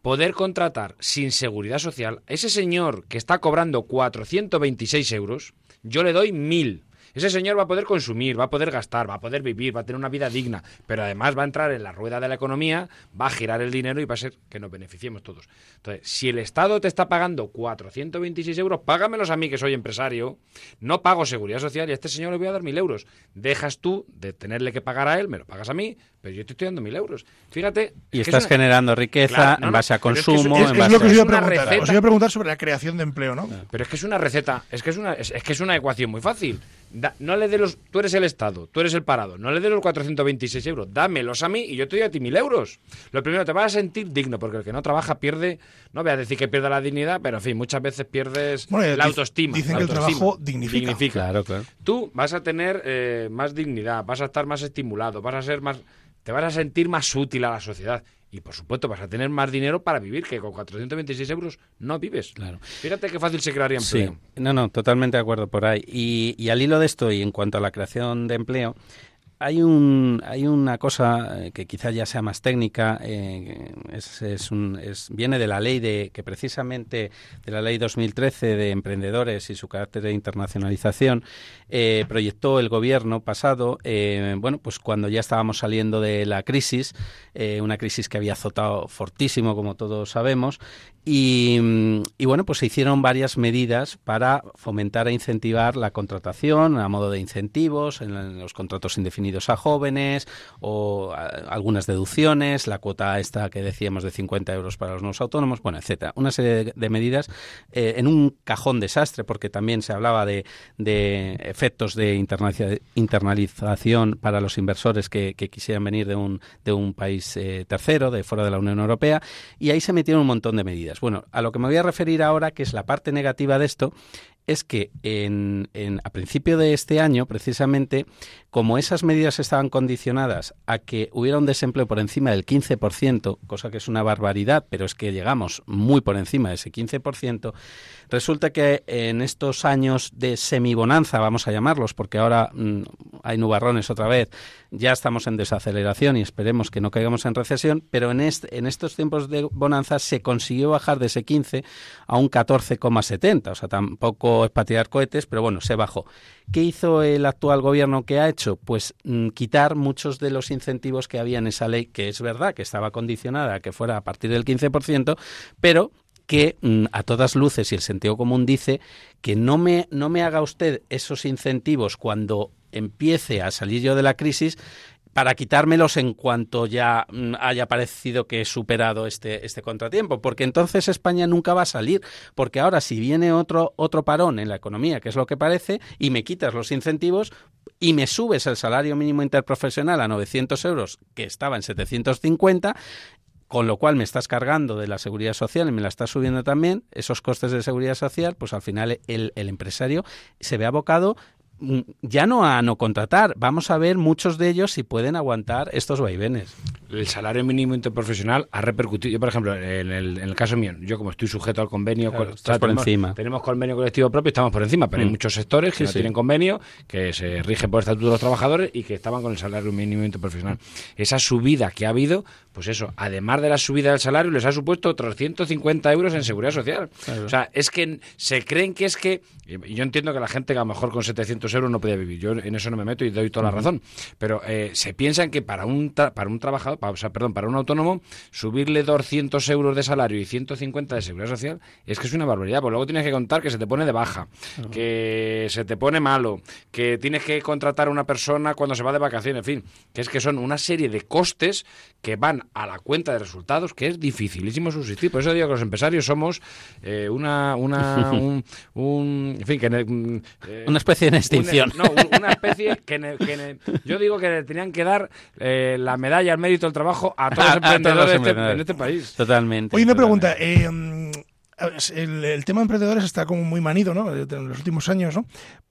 poder contratar sin seguridad social, a ese señor que está cobrando 426 euros, yo le doy 1.000. Ese señor va a poder consumir, va a poder gastar, va a poder vivir, va a tener una vida digna, pero además va a entrar en la rueda de la economía, va a girar el dinero y va a ser que nos beneficiemos todos. Entonces, si el Estado te está pagando 426 euros, págamelos a mí que soy empresario, no pago seguridad social y a este señor le voy a dar 1.000 euros. Dejas tú de tenerle que pagar a él, me lo pagas a mí, pero yo te estoy dando 1.000 euros. Fíjate. Y es estás es una- generando riqueza Claro, no, en base a es que consumo, Es, en es base lo que os a... iba a preguntar. receta. Os iba a preguntar sobre la creación de empleo, ¿no? Pero es que es una receta, es que es una, es, es que es una ecuación muy fácil. Da- no le dé los, tú eres el Estado, tú eres el parado, no le dé los 426 euros, dámelos a mí y yo te doy a ti mil euros. Lo primero, te vas a sentir digno, porque el que no trabaja pierde, no voy a decir que pierda la dignidad, pero en fin, muchas veces pierdes Bueno, la autoestima. dicen la que el autoestima. trabajo dignifica. Claro, claro. Tú vas a tener eh, más dignidad, vas a estar más estimulado, vas a ser más, te vas a sentir más útil a la sociedad. Y por supuesto vas a tener más dinero para vivir, que con 426 euros no vives. Claro. Fíjate qué fácil se crearía Sí, empleo. no, no, totalmente de acuerdo por ahí. Y, y al hilo de esto, y en cuanto a la creación de empleo, hay, un, hay una cosa eh, que quizá ya sea más técnica, eh, es, es un, es, viene de la ley de que precisamente de la ley 2013 de emprendedores y su carácter de internacionalización eh, proyectó el gobierno pasado, bueno, pues cuando ya estábamos saliendo de la crisis, una crisis que había azotado fortísimo, como todos sabemos, y, y, bueno, pues se hicieron varias medidas para fomentar e incentivar la contratación a modo de incentivos en, en los contratos indefinidos a jóvenes o algunas deducciones, la cuota esta que decíamos de 50 euros para los nuevos autónomos, bueno, etcétera. Una serie de, medidas eh, en un cajón desastre porque también se hablaba de, de efectos de internalización para los inversores que, que quisieran venir de un, de un país eh, tercero, de fuera de la Unión Europea, y ahí se metieron un montón de medidas. Bueno, a lo que me voy a referir ahora, que es la parte negativa de esto, es que en, en, a principio de este año, precisamente, como esas medidas estaban condicionadas a que hubiera un desempleo por encima del 15%, cosa que es una barbaridad, pero es que llegamos muy por encima de ese 15%, resulta que en estos años de semibonanza, vamos a llamarlos, porque ahora mmm, hay nubarrones otra vez, ya estamos en desaceleración y esperemos que no caigamos en recesión, pero en, en estos tiempos de bonanza se consiguió bajar de ese 15 a un 14,70, o sea, tampoco es para cohetes, pero bueno, se bajó. ¿Qué hizo el actual gobierno que ha hecho? Pues mmm, quitar muchos de los incentivos que había en esa ley, que es verdad que estaba condicionada a que fuera a partir del 15%, pero que mm, a todas luces y el sentido común dice que no me, no me haga usted esos incentivos cuando empiece a salir yo de la crisis para quitármelos en cuanto ya mm, haya parecido que he superado este, este contratiempo, porque entonces España nunca va a salir, porque ahora si viene otro, otro parón en la economía, que es lo que parece, y me quitas los incentivos y me subes el salario mínimo interprofesional a 900 euros, que estaba en 750, con lo cual me estás cargando de la seguridad social y me la estás subiendo también, esos costes de seguridad social, pues al final el, el empresario se ve abocado ya no a no contratar, vamos a ver muchos de ellos si pueden aguantar estos vaivenes. El salario mínimo interprofesional ha repercutido, yo por ejemplo, en el, en el caso mío, yo como estoy sujeto al convenio, Claro, col- estás por tenemos, encima. tenemos convenio colectivo propio, estamos por encima, pero hay Mm. muchos sectores que Sí, no sí. tienen convenio, que se rigen por el estatuto de los trabajadores y que estaban con el salario mínimo interprofesional. Esa subida que ha habido, pues eso, además de la subida del salario, les ha supuesto otros 150 euros en seguridad social. O sea, es que se creen que es que, y yo entiendo que la gente que a lo mejor con 700 euros no podía vivir, yo en eso no me meto y doy toda la razón, pero eh, se piensan que para un, tra- para un trabajador, pa- o sea, perdón, para un autónomo, subirle 200 euros de salario y 150 de seguridad social es que es una barbaridad, porque luego tienes que contar que se te pone de baja, que se te pone malo, que tienes que contratar a una persona cuando se va de vacaciones, en fin, que es que son una serie de costes que van a la cuenta de resultados que es dificilísimo subsistir. Por eso digo que los empresarios somos eh, una, una <laughs> un, un- en fin, que mm, eh, Una especie de extinción. una- no, un- una especie que, ne- que ne- yo digo que le tenían que dar eh, la medalla al mérito del trabajo a todos los <laughs> emprendedores este- en este país. Totalmente. Oye, una pregunta. eh, mm, el, el tema de emprendedores está como muy manido, ¿no? En los últimos años, ¿no?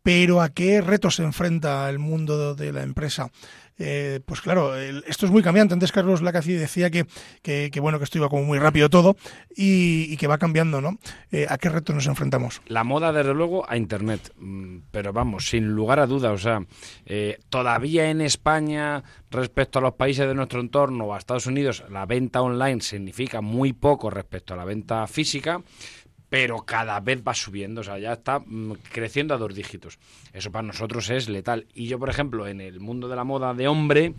Pero ¿a qué retos se enfrenta el mundo de la empresa? Eh, pues claro, esto es muy cambiante. Antes Carlos Lacaci decía que, que, que, bueno que esto iba como muy rápido todo y, que va cambiando, ¿no? Eh, ¿A qué retos nos enfrentamos? La moda, desde luego, a Internet. Mm, Pero vamos, sin lugar a dudas, o sea, eh, todavía en España, respecto a los países de nuestro entorno o a Estados Unidos, la venta online significa muy poco respecto a la venta física, pero cada vez va subiendo, o sea, ya está mm, creciendo a dos dígitos. Eso para nosotros es letal. Y yo, por ejemplo, en el mundo de la moda de hombre,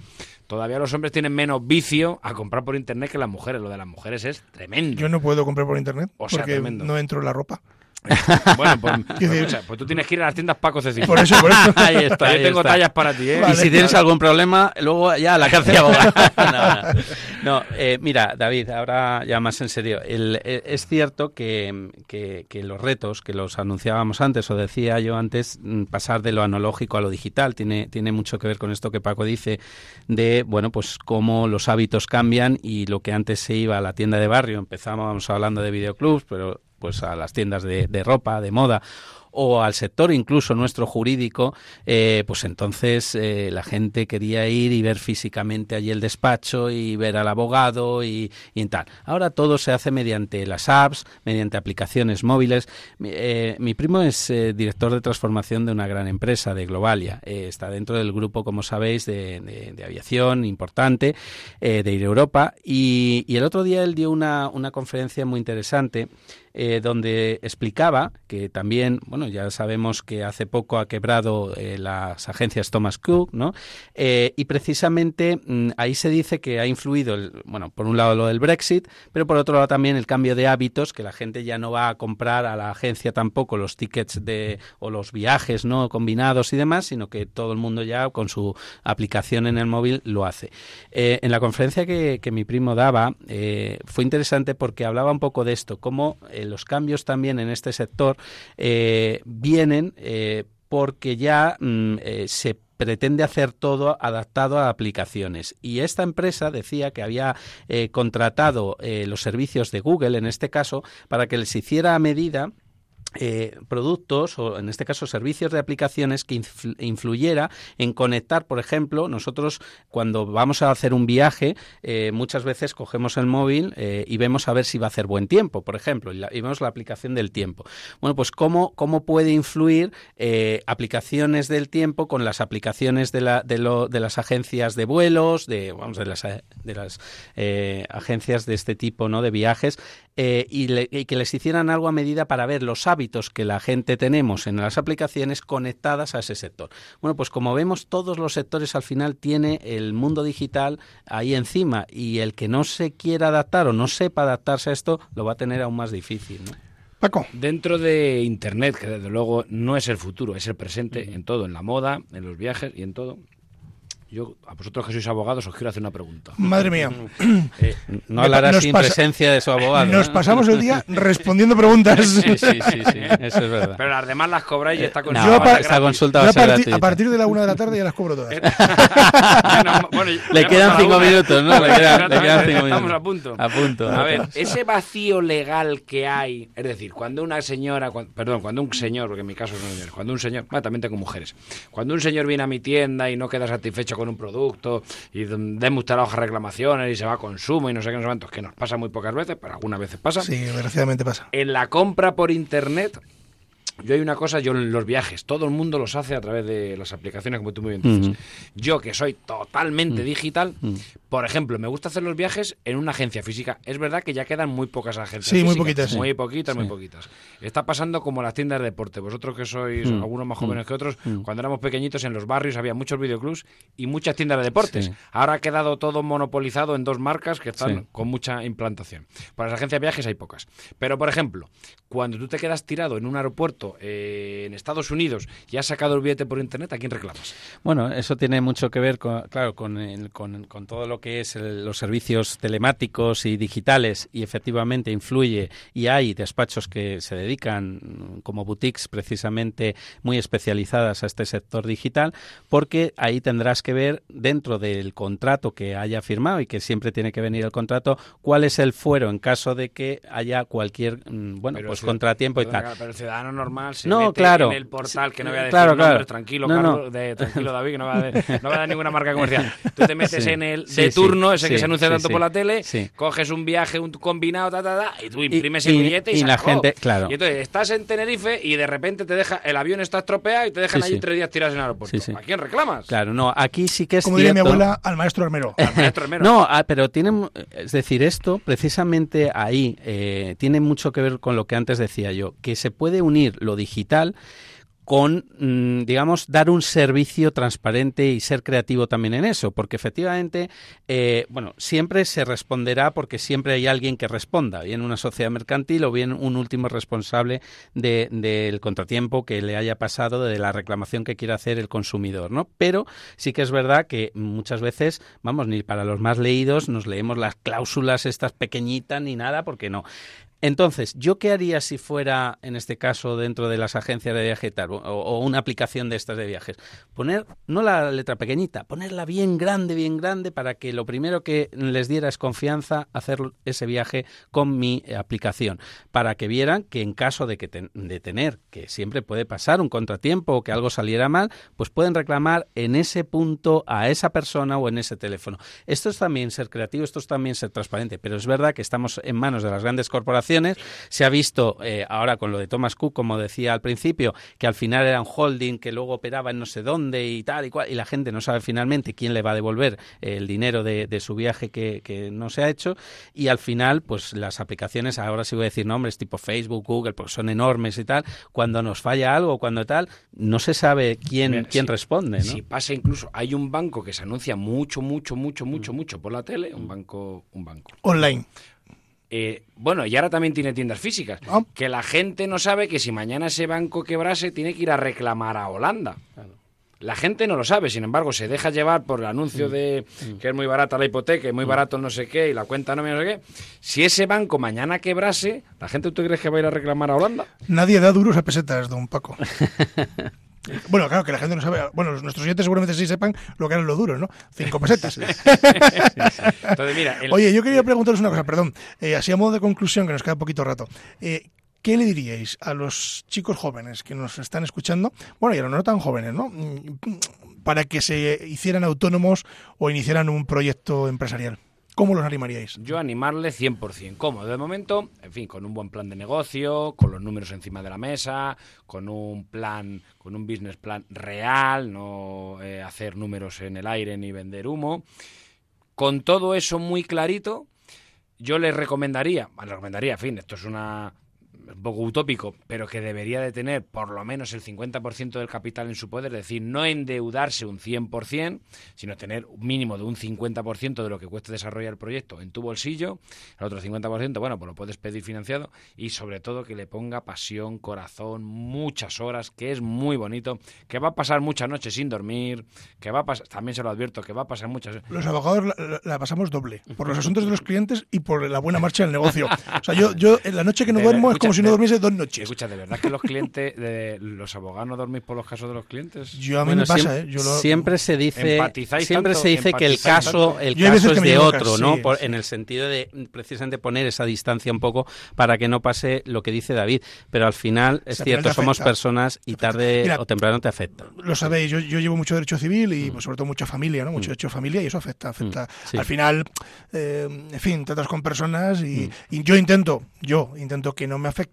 todavía los hombres tienen menos vicio a comprar por Internet que las mujeres. Lo de las mujeres es tremendo. Yo no puedo comprar por internet O sea, porque tremendo. no entro en la ropa. <laughs> Bueno, pues, <laughs> pues, escucha, pues tú tienes que ir a las tiendas Paco Cecilio. Por eso, por eso. <laughs> Ahí está, Yo ahí tengo está. tallas para ti, ¿eh? Vale. y si tienes algún problema, luego ya a la cárcel no, no. No, eh, mira, David, ahora ya más en serio. El- eh, es cierto que, que- que los retos, que los anunciábamos antes, o decía yo antes, mm, pasar de lo analógico a lo digital, tiene, tiene mucho que ver con esto que Paco dice, de, bueno, pues cómo los hábitos cambian y lo que antes se iba a la tienda de barrio, empezábamos hablando de videoclubs, pero pues a las tiendas de, de ropa, de moda, o al sector incluso nuestro jurídico, eh, pues entonces eh, la gente quería ir y ver físicamente allí el despacho y ver al abogado y, y tal. Ahora todo se hace mediante las apps, mediante aplicaciones móviles. Mi, eh, primo es director de transformación de una gran empresa, de Globalia. Está dentro del grupo, como sabéis, de, de- de aviación importante, de Ir Europa. Y, y el otro día él dio una, una conferencia muy interesante eh, donde explicaba que también, bueno, ya sabemos que hace poco ha quebrado eh, las agencias Thomas Cook, ¿no? Eh, y precisamente mm, ahí se dice que ha influido, el, bueno, por un lado lo del Brexit, pero por otro lado también el cambio de hábitos, que la gente ya no va a comprar a la agencia tampoco los tickets de o los viajes, ¿no? Combinados y demás, sino que todo el mundo ya con su aplicación en el móvil lo hace. En la conferencia que, que mi primo daba fue interesante porque hablaba un poco de esto, cómo eh, los cambios también en este sector eh, vienen eh, porque ya mm, eh, se pretende hacer todo adaptado a aplicaciones. Y esta empresa decía que había eh, contratado eh, los servicios de Google, en este caso, para que les hiciera a medida eh, productos o en este caso servicios de aplicaciones que influ- influyera en conectar, por ejemplo, nosotros cuando vamos a hacer un viaje eh, muchas veces cogemos el móvil eh, y vemos a ver si va a hacer buen tiempo, por ejemplo, y, vemos la aplicación del tiempo. Bueno, pues cómo, cómo puede influir aplicaciones del tiempo con las aplicaciones de, la, de, lo- de las agencias de vuelos, de, vamos, de las, de las agencias de este tipo, ¿no? De viajes, y que les hicieran algo a medida para ver los hábitos hábitos que la gente tenemos en las aplicaciones conectadas a ese sector. Bueno, pues como vemos, todos los sectores al final tiene el mundo digital ahí encima y el que no se quiera adaptar o no sepa adaptarse a esto lo va a tener aún más difícil. ¿no? Paco. Dentro de Internet, que desde luego no es el futuro, es el presente en todo, en la moda, en los viajes y en todo. Yo, a vosotros que sois abogados, os quiero hacer una pregunta. Madre mía. Eh, <clears throat> No hablará Nos sin pasa- presencia de su abogado. Nos ¿no? pasamos el día <laughs> respondiendo preguntas. Sí, sí, sí, sí, eso es verdad. pero las demás las cobráis y está con No, Yo a par- esta consulta Yo va a ser a partir de la una de la tarde ya las cobro todas. <laughs> <laughs> Le quedan cinco minutos, ¿no? Le quedan, le quedan cinco minutos. Estamos a punto. A punto. A ver, ese vacío legal que hay, es decir, cuando una señora, perdón, cuando un señor, porque en mi caso no es señor, cuando un señor, bueno, también tengo mujeres, cuando un señor viene a mi tienda y no queda satisfecho con un producto y mm, deme usted la hoja de reclamaciones y se va a consumo y no sé qué, no sé cuántos, que nos pasa muy pocas veces, pero algunas veces pasa. Sí, desgraciadamente pasa. En la compra por internet, yo hay una cosa, yo en los viajes, todo el mundo los hace a través de las aplicaciones, como tú muy bien dices. Yo, que soy totalmente digital, Mm. por ejemplo, me gusta hacer los viajes en una agencia física. Es verdad que ya quedan muy pocas agencias Sí, muy físicas. poquitas, sí. Muy poquitas, muy Sí. poquitas. Está pasando como las tiendas de deporte. Vosotros que sois Mm. algunos más jóvenes que otros, Mm. cuando éramos pequeñitos en los barrios había muchos videoclubs y muchas tiendas de deportes. Sí. Ahora ha quedado todo monopolizado en dos marcas que están Sí. con mucha implantación. Para las agencias de viajes hay pocas. Pero, por ejemplo, cuando tú te quedas tirado en un aeropuerto eh, en Estados Unidos y has sacado el billete por internet, ¿a quién reclamas? Bueno, eso tiene mucho que ver, con, claro, con, el- con, con todo lo que es el- los servicios telemáticos y digitales y efectivamente influye y hay despachos que se dedican como boutiques precisamente muy especializadas a este sector digital porque ahí tendrás que ver dentro del contrato que haya firmado y que siempre tiene que venir el contrato cuál es el fuero en caso de que haya cualquier mm, bueno Pero pues contratiempo y tal. Pero el ciudadano normal se No, mete claro. en el portal, que no voy a decir Claro, claro. nombres, tranquilo, No, no. Carlos, de, tranquilo David, que no va, a, de- no va a dar ninguna marca comercial. Tú te metes Sí. en el de sí, turno, ese que sí, se anuncia sí, tanto sí. por la tele, Sí. coges un viaje, un combinado, ta, ta, ta, y tú imprimes el y- billete y, y se la gente- claro. Y entonces estás en Tenerife y de repente te deja, el avión está estropeado y te dejan Sí, allí sí. tres días tirados en el aeropuerto. Sí, sí. ¿A quién reclamas? Claro, no, aquí sí que es Como diría mi abuela, al maestro armero. Al maestro Hermero. No, ah, pero tiene, es decir, esto precisamente ahí eh, tiene mucho que ver con lo que antes decía yo, que se puede unir lo digital con, mm, digamos, dar un servicio transparente y ser creativo también en eso, porque efectivamente, eh, bueno, siempre se responderá porque siempre hay alguien que responda, bien una sociedad mercantil o bien un último responsable de- del contratiempo que le haya pasado de la reclamación que quiera hacer el consumidor, ¿no? Pero sí que es verdad que muchas veces, vamos, ni para los más leídos nos leemos las cláusulas estas pequeñitas ni nada, porque no. Entonces, ¿yo qué haría si fuera, en este caso, dentro de las agencias de viaje tal, o, una aplicación de estas de viajes? Poner, no la letra pequeñita, ponerla bien grande, bien grande, para que lo primero que les diera es confianza hacer ese viaje con mi aplicación, para que vieran que en caso de, que ten- de tener, que siempre puede pasar un contratiempo o que algo saliera mal, pues pueden reclamar en ese punto a esa persona o en ese teléfono. Esto es también ser creativo, esto es también ser transparente, pero es verdad que estamos en manos de las grandes corporaciones. Se ha visto eh, ahora con lo de Thomas Cook, como decía al principio, que al final era un holding que luego operaba en no sé dónde y tal y cual, y la gente no sabe finalmente quién le va a devolver el dinero de, de su viaje que, que no se ha hecho. Y al final, pues las aplicaciones, ahora sí voy a decir nombres tipo Facebook, Google, porque son enormes y tal, cuando nos falla algo, cuando tal, no se sabe quién, Mira, quién si- responde. ¿no? Si pasa incluso, hay un banco que se anuncia mucho, mucho, mucho, mucho, mucho por la tele, un banco, un banco. Online. Eh, bueno, y ahora también tiene tiendas físicas. Ah. Que la gente no sabe que si mañana ese banco quebrase, tiene que ir a reclamar a Holanda. La gente no lo sabe, sin embargo, se deja llevar por el Mm. anuncio de que es muy barata la hipoteca y muy barato no sé qué y la cuenta no me no sé qué. Si ese banco mañana quebrase, ¿la gente tú crees que va a ir a reclamar a Holanda? Nadie da duros a pesetas, don Paco. <laughs> Bueno, claro, que la gente no sabe. Bueno, nuestros oyentes seguramente sí sepan lo que eran los duros, ¿no? Cinco <laughs> pesetas. Entonces, mira, el- Oye, yo quería preguntaros una cosa, perdón. Eh, así a modo de conclusión, que nos queda poquito rato. Eh, ¿Qué le diríais a los chicos jóvenes que nos están escuchando? Bueno, y a los no tan jóvenes, ¿no? Mm, Para que se hicieran autónomos o iniciaran un proyecto empresarial. ¿Cómo los animaríais? Yo animarle 100%. ¿Cómo? De momento, en fin, con un buen plan de negocio, con los números encima de la mesa, con un plan, con un business plan real, no eh, hacer números en el aire ni vender humo. Con todo eso muy clarito, yo les recomendaría, les recomendaría, en fin, esto es una un poco utópico, pero que debería de tener por lo menos el 50% del capital en su poder, es decir, no endeudarse un 100%, sino tener un mínimo de un 50% de lo que cueste desarrollar el proyecto en tu bolsillo, el otro 50%, bueno, pues lo puedes pedir financiado y sobre todo que le ponga pasión, corazón, muchas horas, que es muy bonito, que va a pasar muchas noches sin dormir, que va a pasar, también se lo advierto, que va a pasar muchas... Los abogados la, la- la pasamos doble, por los asuntos de los clientes y por la buena marcha del negocio. O sea, yo, yo en la noche que no duermo es como si no de- durmiese dos noches. Escucha, ¿de verdad que los clientes, de, los abogados no dormís por los casos de los clientes? Yo a mí Bueno, me pasa, siem- ¿eh? Yo lo- siempre se dice, Empatizáis siempre tanto, se dice que el caso, tanto. el Yo caso es de otro, ¿no? sí, Por- sí. En el sentido de mm, precisamente poner esa distancia un poco para que no pase lo que dice David. Pero al final es cierto, somos personas y tarde Mira, o temprano te afecta. lo sabéis, yo, yo llevo mucho derecho civil y pues, sobre todo mucha familia, ¿no? Mucho derecho de familia y eso afecta, afecta. Mm, sí. Al final, eh, en fin, tratas con personas Mm. y, y yo intento, yo intento que no me afecte,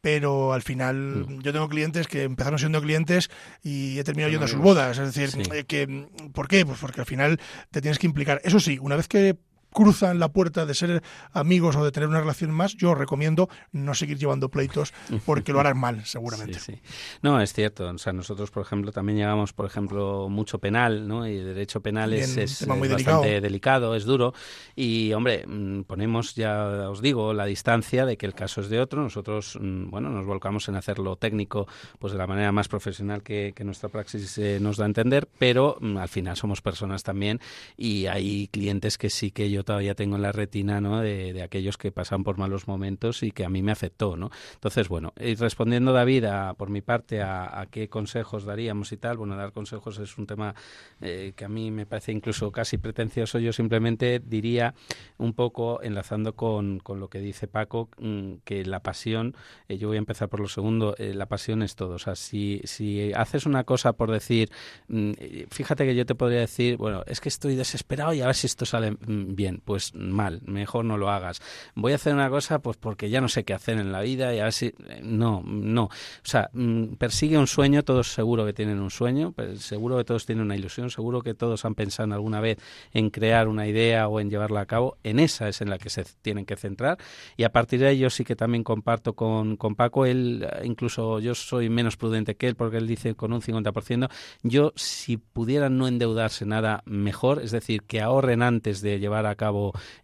pero al final Mm. yo tengo clientes que empezaron siendo clientes y he terminado yendo a sus bodas. Es decir, Sí. eh, que, ¿por qué? Pues porque al final te tienes que implicar. Eso sí, una vez que cruzan la puerta de ser amigos o de tener una relación más, yo recomiendo no seguir llevando pleitos porque lo harás mal, seguramente. Sí, sí. No, es cierto. O sea, nosotros, por ejemplo, también llevamos, por ejemplo, mucho penal, ¿no? Y derecho penal es, Bien, es, tema es muy bastante delicado. delicado, es duro. Y, hombre, mm, ponemos, ya os digo, la distancia de que el caso es de otro. Nosotros, mm, bueno, nos volcamos en hacerlo técnico, pues de la manera más profesional que, que nuestra praxis eh, nos da a entender, pero mm, al final somos personas también y hay clientes que sí que yo todavía tengo en la retina, ¿no? De, aquellos que pasan por malos momentos y que a mí me afectó, ¿no? Entonces, bueno, y respondiendo David, a, por mi parte, a, qué consejos daríamos y tal, bueno, dar consejos es un tema eh, que a mí me parece incluso casi pretencioso. Yo simplemente diría un poco, enlazando con, con lo que dice Paco, mm, que la pasión, eh, yo voy a empezar por lo segundo, eh, la pasión es todo. O sea, si, si haces una cosa por decir, mm, fíjate que yo te podría decir, bueno, es que estoy desesperado y a ver si esto sale mm, Pues mal, mejor no lo hagas. Voy a hacer una cosa pues porque ya no sé qué hacer en la vida y a ver si... eh, No, no. O sea, mm, persigue un sueño, todos seguro que tienen un sueño, seguro que todos tienen una ilusión, seguro que todos han pensado alguna vez en crear una idea o en llevarla a cabo. En esa es en la que se tienen que centrar y a partir de yo sí que también comparto con, con Paco, él eh, incluso yo soy menos prudente que él porque él dice con un 50%, yo si pudieran no endeudarse nada mejor, es decir, que ahorren antes de llevar a cabo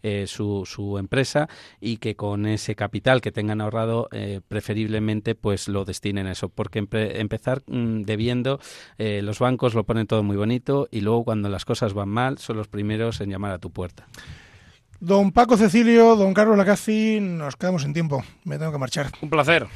eh, su, su empresa y que con ese capital que tengan ahorrado eh, preferiblemente pues lo destinen a eso, porque empe- empezar mm, debiendo, eh, los bancos lo ponen todo muy bonito y luego cuando las cosas van mal son los primeros en llamar a tu puerta. Don Paco Cecilio, don Carlos Lacazzi, nos quedamos sin tiempo. Me tengo que marchar. Un placer.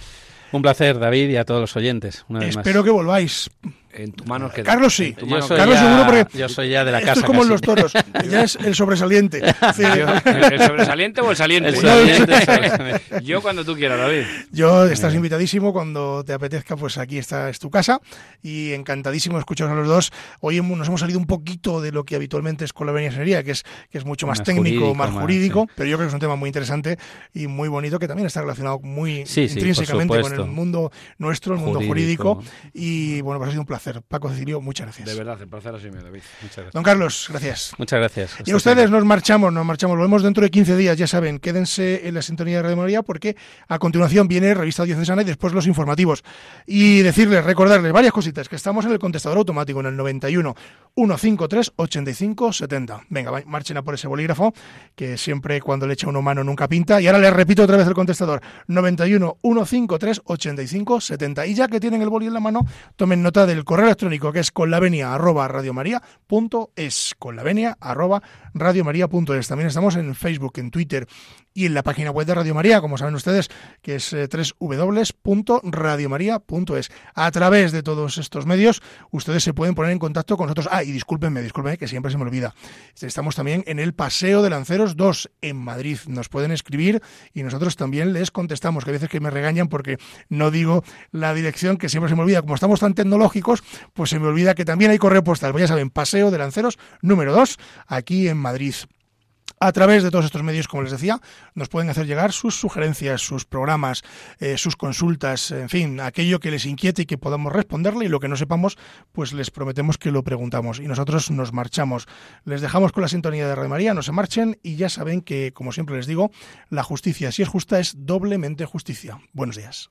Un placer, David, y a todos los oyentes. Una vez más. Espero que volváis. En tu mano queda. Carlos sí. En mano Carlos ya, seguro porque yo soy ya de la Esto casa. es como en casi. los toros. <laughs> Ya es el sobresaliente. <laughs> Sí. <laughs> ¿El sobresaliente o el saliente? El saliente, exactamente. Yo cuando tú quieras, David. Yo estás invitadísimo cuando te apetezca, pues aquí está es tu casa y encantadísimo de escucharos a los dos. Hoy nos hemos salido un poquito de lo que habitualmente es con la que es que es mucho más, Más técnico, jurídico, más más, jurídico, sí. pero yo creo que es un tema muy interesante y muy bonito que también está relacionado muy Sí, intrínsecamente con el mundo nuestro, el mundo jurídico. Jurídico. Y bueno, pues ha sido un placer. Paco Cecilio, muchas gracias. De verdad, el placer ha sido mío, David. Muchas gracias. Don Carlos, gracias. Muchas gracias. Y a ustedes nos marchamos, nos marchamos. Volvemos dentro de 15 días, ya saben. Quédense en la sintonía de Radio María porque a continuación viene Revista Diocesana y después los informativos. Y decirles, recordarles varias cositas, que estamos en el contestador automático en el 91 153 85 70. Venga, marchen a por ese bolígrafo, que siempre cuando le echa uno mano nunca pinta. Y ahora les repito otra vez el contestador. 91 153 85 70. Y ya que tienen el boli en la mano, tomen nota del correo electrónico que es con la venia arroba radiomaria.es. Con la venia arroba. También estamos en Facebook, en Twitter y en la página web de Radio María, como saben ustedes, que es eh, www.radiomaria.es. A través de todos estos medios, ustedes se pueden poner en contacto con nosotros. Ah, y discúlpenme, discúlpenme, que siempre se me olvida. Estamos también en el Paseo de Lanceros 2, en Madrid. Nos pueden escribir y nosotros también les contestamos, que a veces que me regañan porque no digo la dirección, que siempre se me olvida. Como estamos tan tecnológicos, pues se me olvida que también hay correo postal. Pues ya saben, Paseo de Lanceros número 2, aquí en Madrid. A través de todos estos medios, como les decía, nos pueden hacer llegar sus sugerencias, sus programas, eh, sus consultas, en fin, aquello que les inquiete y que podamos responderle y lo que no sepamos, pues les prometemos que lo preguntamos y nosotros nos marchamos. Les dejamos con la sintonía de Radio María, no se marchen y ya saben que, como siempre les digo, la justicia, si es justa, es doblemente justicia. Buenos días.